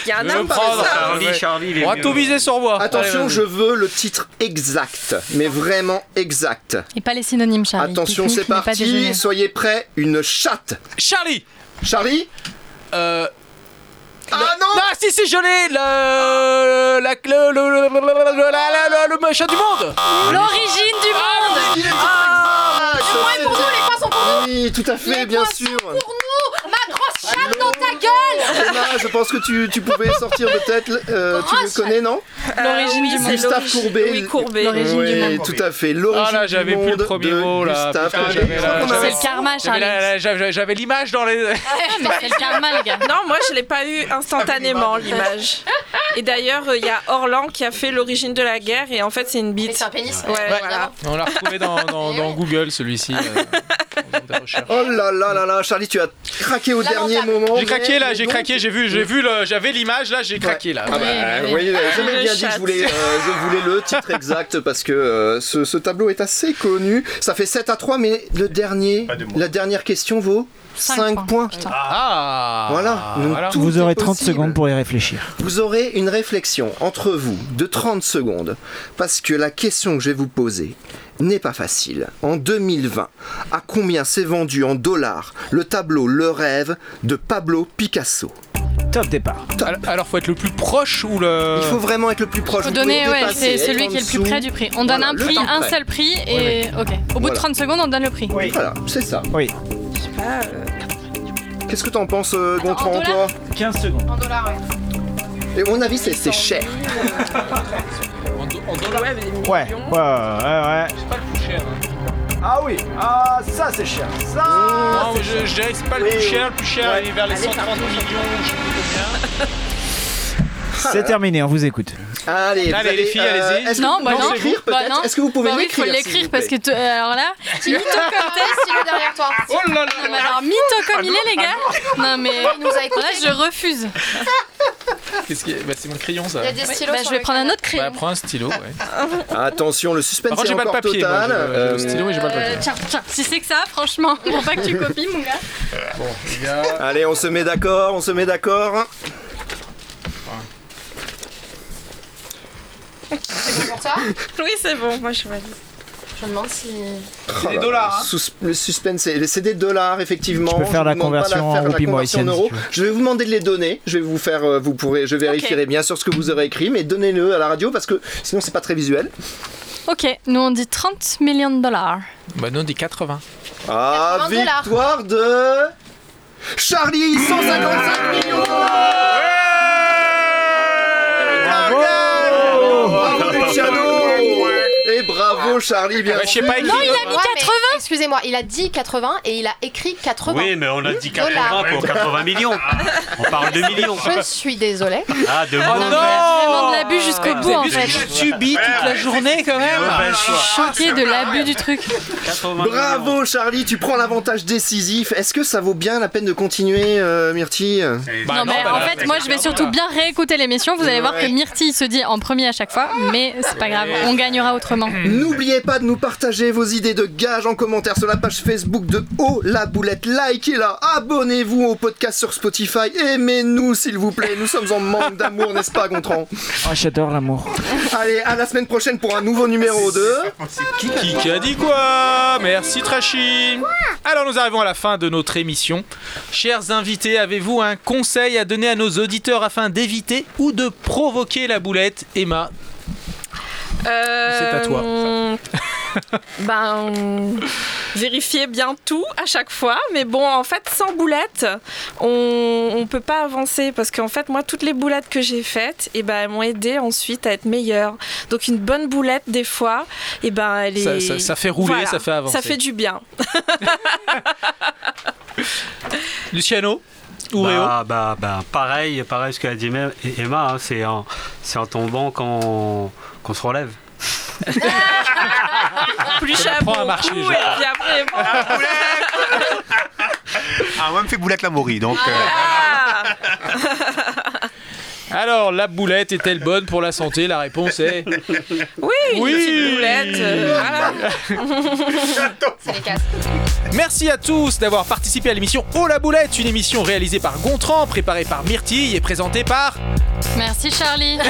[SPEAKER 4] Il y a un
[SPEAKER 1] Je vais le
[SPEAKER 4] arbre par
[SPEAKER 1] prendre.
[SPEAKER 4] ça.
[SPEAKER 3] Charlie, Charlie,
[SPEAKER 1] On va tout viser sur moi.
[SPEAKER 14] Attention,
[SPEAKER 1] Allez,
[SPEAKER 14] je veux le titre exact, mais vraiment exact.
[SPEAKER 2] Et pas les synonymes, Charlie.
[SPEAKER 14] Attention, c'est parti. Soyez prêts. Une chatte.
[SPEAKER 1] Charlie
[SPEAKER 14] Charlie
[SPEAKER 1] Euh.
[SPEAKER 14] Ah
[SPEAKER 1] le-
[SPEAKER 14] non.
[SPEAKER 1] Ah si si je l'ai le la le le le le- le- le- la- le- le machin du monde.
[SPEAKER 2] L'origine du monde.
[SPEAKER 14] Il est exact
[SPEAKER 7] pour nous, les points sont pour nous.
[SPEAKER 14] Oui, tout à fait, bien sûr.
[SPEAKER 7] Pour nous chatte dans ta gueule
[SPEAKER 14] Emma, je pense que tu, tu pouvais sortir de tête. euh, tu le connais, non
[SPEAKER 2] L'origine du monde.
[SPEAKER 14] Gustave Courbet.
[SPEAKER 4] Oui, Courbet.
[SPEAKER 2] L'origine du monde.
[SPEAKER 14] tout à fait. L'origine
[SPEAKER 1] Ah là j'avais plus le premier mot là.
[SPEAKER 2] C'est
[SPEAKER 14] a-
[SPEAKER 2] le karma,
[SPEAKER 1] j'avais
[SPEAKER 2] Charlie.
[SPEAKER 1] l'image dans les.
[SPEAKER 2] Mais c'est le karma, les gars.
[SPEAKER 4] Non, moi je l'ai pas eu instantanément l'image. Et d'ailleurs, il y a Orlan qui a fait l'origine de la guerre et en fait c'est une bite.
[SPEAKER 7] c'est un pénis.
[SPEAKER 4] Ouais,
[SPEAKER 1] Ouais.
[SPEAKER 4] voilà.
[SPEAKER 1] On l'a retrouvé dans, dans, dans Google celui-ci. euh.
[SPEAKER 14] Oh là là là là, Charlie, tu as craqué au dernier moment.
[SPEAKER 1] J'ai craqué là, j'ai craqué, j'ai vu, j'ai vu le, j'avais l'image là, j'ai craqué là.
[SPEAKER 14] Ah bah,
[SPEAKER 2] Oui, oui,
[SPEAKER 14] vous voyez, j'avais bien dit que je
[SPEAKER 4] chat.
[SPEAKER 14] voulais, euh, je voulais le titre exact parce que euh, ce, ce tableau est assez connu. Ça fait 7 à 3, mais le dernier, la dernière question vaut 5 points.
[SPEAKER 2] Putain.
[SPEAKER 1] Ah
[SPEAKER 14] Voilà, donc
[SPEAKER 1] voilà.
[SPEAKER 14] tout
[SPEAKER 6] Vous aurez 30
[SPEAKER 14] possible.
[SPEAKER 6] secondes pour y réfléchir.
[SPEAKER 14] Vous aurez une réflexion entre vous de 30 secondes parce que la question que je vais vous poser n'est pas facile. En 2020, à combien s'est vendu en dollars le tableau Le Rêve de Pablo Picasso?
[SPEAKER 6] Top départ.
[SPEAKER 1] Alors, alors, faut être le plus proche ou le.
[SPEAKER 14] Il faut vraiment être le plus proche.
[SPEAKER 2] Faut donner, ouais, c'est celui qui est le plus près du prix. On donne
[SPEAKER 14] Voilà,
[SPEAKER 2] un prix, un seul prix, et ok. Au bout de
[SPEAKER 14] Voilà.
[SPEAKER 2] 30 secondes, on donne le prix.
[SPEAKER 14] Voilà, c'est ça.
[SPEAKER 6] Oui.
[SPEAKER 4] Ah, euh,
[SPEAKER 14] Qu'est-ce que t'en penses, euh,
[SPEAKER 2] Attends,
[SPEAKER 14] Gontran,
[SPEAKER 2] en
[SPEAKER 14] toi?
[SPEAKER 6] 15 secondes.
[SPEAKER 7] En dollars, ouais.
[SPEAKER 14] Et à mon avis, c'est c'est cher.
[SPEAKER 1] En, do- en dollars,
[SPEAKER 4] ouais, mais des millions.
[SPEAKER 6] Ouais, ouais, ouais, ouais.
[SPEAKER 1] c'est pas le plus cher. hein.
[SPEAKER 6] Ah oui, ah ça c'est cher. Ça
[SPEAKER 1] Non, mais je, je dirais que c'est pas le
[SPEAKER 14] Oui,
[SPEAKER 1] plus
[SPEAKER 14] oui.
[SPEAKER 1] cher, le plus cher
[SPEAKER 14] Ouais.
[SPEAKER 1] il est vers les 130 millions, je sais plus combien.
[SPEAKER 6] C'est terminé, on vous écoute.
[SPEAKER 14] Allez, vous
[SPEAKER 1] Allez, les filles, allez-y.
[SPEAKER 14] Est-ce que
[SPEAKER 2] Non,
[SPEAKER 14] vous
[SPEAKER 2] bah
[SPEAKER 14] pouvez
[SPEAKER 2] non.
[SPEAKER 14] l'écrire
[SPEAKER 2] Bah
[SPEAKER 14] peut-être
[SPEAKER 2] non.
[SPEAKER 14] Est-ce que vous pouvez
[SPEAKER 2] Bah oui,
[SPEAKER 14] l'écrire
[SPEAKER 2] faut
[SPEAKER 14] s'il
[SPEAKER 2] l'écrire
[SPEAKER 14] vous
[SPEAKER 2] parce que euh, alors là,
[SPEAKER 7] Mytho comme t'es, stylo derrière toi.
[SPEAKER 1] Oh là là
[SPEAKER 2] non, mais alors mytho comme il est les gars. Non mais
[SPEAKER 7] Il nous a
[SPEAKER 2] là je refuse.
[SPEAKER 1] Qu'est-ce qui est... bah, c'est mon crayon ça.
[SPEAKER 7] Il y a des stylos
[SPEAKER 2] Bah,
[SPEAKER 7] sur
[SPEAKER 2] je vais
[SPEAKER 7] le
[SPEAKER 2] prendre un
[SPEAKER 7] canapé.
[SPEAKER 2] autre crayon.
[SPEAKER 1] Bah, prends un stylo, ouais.
[SPEAKER 14] Attention, le suspense
[SPEAKER 1] Par contre,
[SPEAKER 14] est
[SPEAKER 1] j'ai pas le
[SPEAKER 14] encore
[SPEAKER 1] papier. moi,
[SPEAKER 14] total.
[SPEAKER 1] j'ai le- j'ai
[SPEAKER 14] Euh,
[SPEAKER 1] stylo, mais j'ai pas le
[SPEAKER 2] Euh,
[SPEAKER 1] papier.
[SPEAKER 2] tiens, tiens, si c'est que ça, franchement, pour pas que tu copies mon gars.
[SPEAKER 1] Bon, les gars.
[SPEAKER 14] Allez, on se met d'accord, on se met d'accord.
[SPEAKER 7] C'est pour toi
[SPEAKER 4] Oui, c'est bon, moi je valide.
[SPEAKER 7] Je me demande si.
[SPEAKER 1] C'est des dollars, hein.
[SPEAKER 14] Le suspense, est- c'est des dollars effectivement.
[SPEAKER 6] Tu peux faire
[SPEAKER 14] Je
[SPEAKER 6] la
[SPEAKER 14] vous demande pas
[SPEAKER 6] conversion
[SPEAKER 14] faire
[SPEAKER 6] en
[SPEAKER 14] la
[SPEAKER 6] roupies
[SPEAKER 14] conversion en
[SPEAKER 6] mauriciennes, si
[SPEAKER 14] euros.
[SPEAKER 6] tu veux.
[SPEAKER 14] Je vais vous demander de les donner. Je vais vous faire, euh, vous pourrez, je vérifierai bien sûr ce que vous aurez écrit, mais donnez-le à la radio parce que sinon c'est pas très visuel.
[SPEAKER 2] Ok, nous on dit 30 millions de dollars.
[SPEAKER 1] Bah, non, des 80.
[SPEAKER 14] Ah,
[SPEAKER 7] 80 dollars.
[SPEAKER 14] victoire de Charlie, 155 millions. Bravo, bravo Charlie, bien
[SPEAKER 1] Bah, je sais pas écrire.
[SPEAKER 2] Non, il a mis
[SPEAKER 7] Ouais, mais
[SPEAKER 2] 80
[SPEAKER 7] Excusez-moi, il a dit 80 et il a écrit 80.
[SPEAKER 3] Oui, mais on a dit
[SPEAKER 7] Dollars.
[SPEAKER 3] 80 pour 80 millions. On parle de millions.
[SPEAKER 7] Je suis désolée.
[SPEAKER 3] Ah, de
[SPEAKER 1] Oh
[SPEAKER 3] mauvais.
[SPEAKER 2] Vraiment de l'abus jusqu'au bout en fait.
[SPEAKER 1] je subis toute la journée quand même
[SPEAKER 3] Mauvais choix.
[SPEAKER 2] Choqué de l'abus du truc.
[SPEAKER 3] 80 millions.
[SPEAKER 14] Bravo Charlie, tu prends l'avantage décisif. Est-ce que ça vaut bien la peine de continuer, euh, Myrtille?
[SPEAKER 1] Bah,
[SPEAKER 2] non, mais
[SPEAKER 1] bah,
[SPEAKER 2] en
[SPEAKER 1] bah,
[SPEAKER 2] fait, moi je vais surtout bien réécouter l'émission. Vous allez voir que Myrtille se dit en premier à chaque fois, mais c'est pas grave, on gagnera autrement.
[SPEAKER 14] N'oubliez pas de nous partager vos idées de gages en commentaire sur la page Facebook de Oh la boulette. Likez-la, abonnez-vous au podcast sur Spotify, aimez-nous s'il vous plaît. Nous sommes en manque d'amour, n'est-ce pas, Gontran?
[SPEAKER 6] Oh, j'adore l'amour.
[SPEAKER 14] Allez, à la semaine prochaine pour un nouveau numéro 2.
[SPEAKER 1] Qui, qui a dit quoi? Merci Trashy. Alors nous arrivons à la fin de notre émission. Chers invités, avez-vous un conseil à donner à nos auditeurs afin d'éviter ou de provoquer la boulette? Emma
[SPEAKER 4] Euh,
[SPEAKER 1] C'est à toi.
[SPEAKER 4] ben, vérifier bien tout à chaque fois. Mais bon, en fait, sans boulettes, on, on peut pas avancer parce qu'en fait, moi, toutes les boulettes que j'ai faites, et ben, elles m'ont aidé ensuite à être meilleure. Donc, une bonne boulette, des fois, et ben, elle
[SPEAKER 1] Ça-
[SPEAKER 4] est.
[SPEAKER 1] ça- ça fait rouler, ça fait avancer.
[SPEAKER 4] Ça fait du bien.
[SPEAKER 1] Luciano ou Réo
[SPEAKER 3] bah, bah, bah, pareil, pareil ce qu'a dit Emma, hein, c'est en, c'est en tombant qu'on qu'on se relève.
[SPEAKER 4] Plus
[SPEAKER 1] à marcher,
[SPEAKER 4] et puis après, bon.
[SPEAKER 5] Ah, moi, me fait boulette la Maury, donc. euh,
[SPEAKER 4] Ah
[SPEAKER 1] Alors, la boulette est-elle bonne pour la santé? La réponse est
[SPEAKER 4] Oui, une
[SPEAKER 1] Oui.
[SPEAKER 4] petite boulette. euh, voilà.
[SPEAKER 1] Merci à tous d'avoir participé à l'émission Oh la boulette, une émission réalisée par Gontran, préparée par Myrtille et présentée par
[SPEAKER 2] Merci Charlie.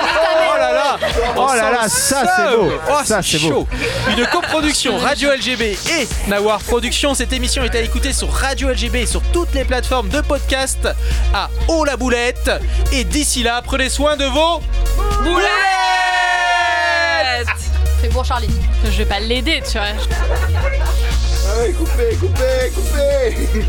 [SPEAKER 1] Oh là là
[SPEAKER 6] Oh là là,
[SPEAKER 1] sent
[SPEAKER 6] ça, c'est beau.
[SPEAKER 1] Oh,
[SPEAKER 6] Ça,
[SPEAKER 1] c'est
[SPEAKER 6] c'est beau.
[SPEAKER 1] chaud Une coproduction Radio LGB et Nawar Productions. Cette émission est à écouter sur Radio LGB et sur toutes les plateformes de podcast à Oh la boulette. Et d'ici là, prenez soin de vos
[SPEAKER 4] Boulette
[SPEAKER 7] C'est pour Charlie.
[SPEAKER 2] Je vais pas l'aider, tu vois.
[SPEAKER 14] Allez, coupez, coupez, coupez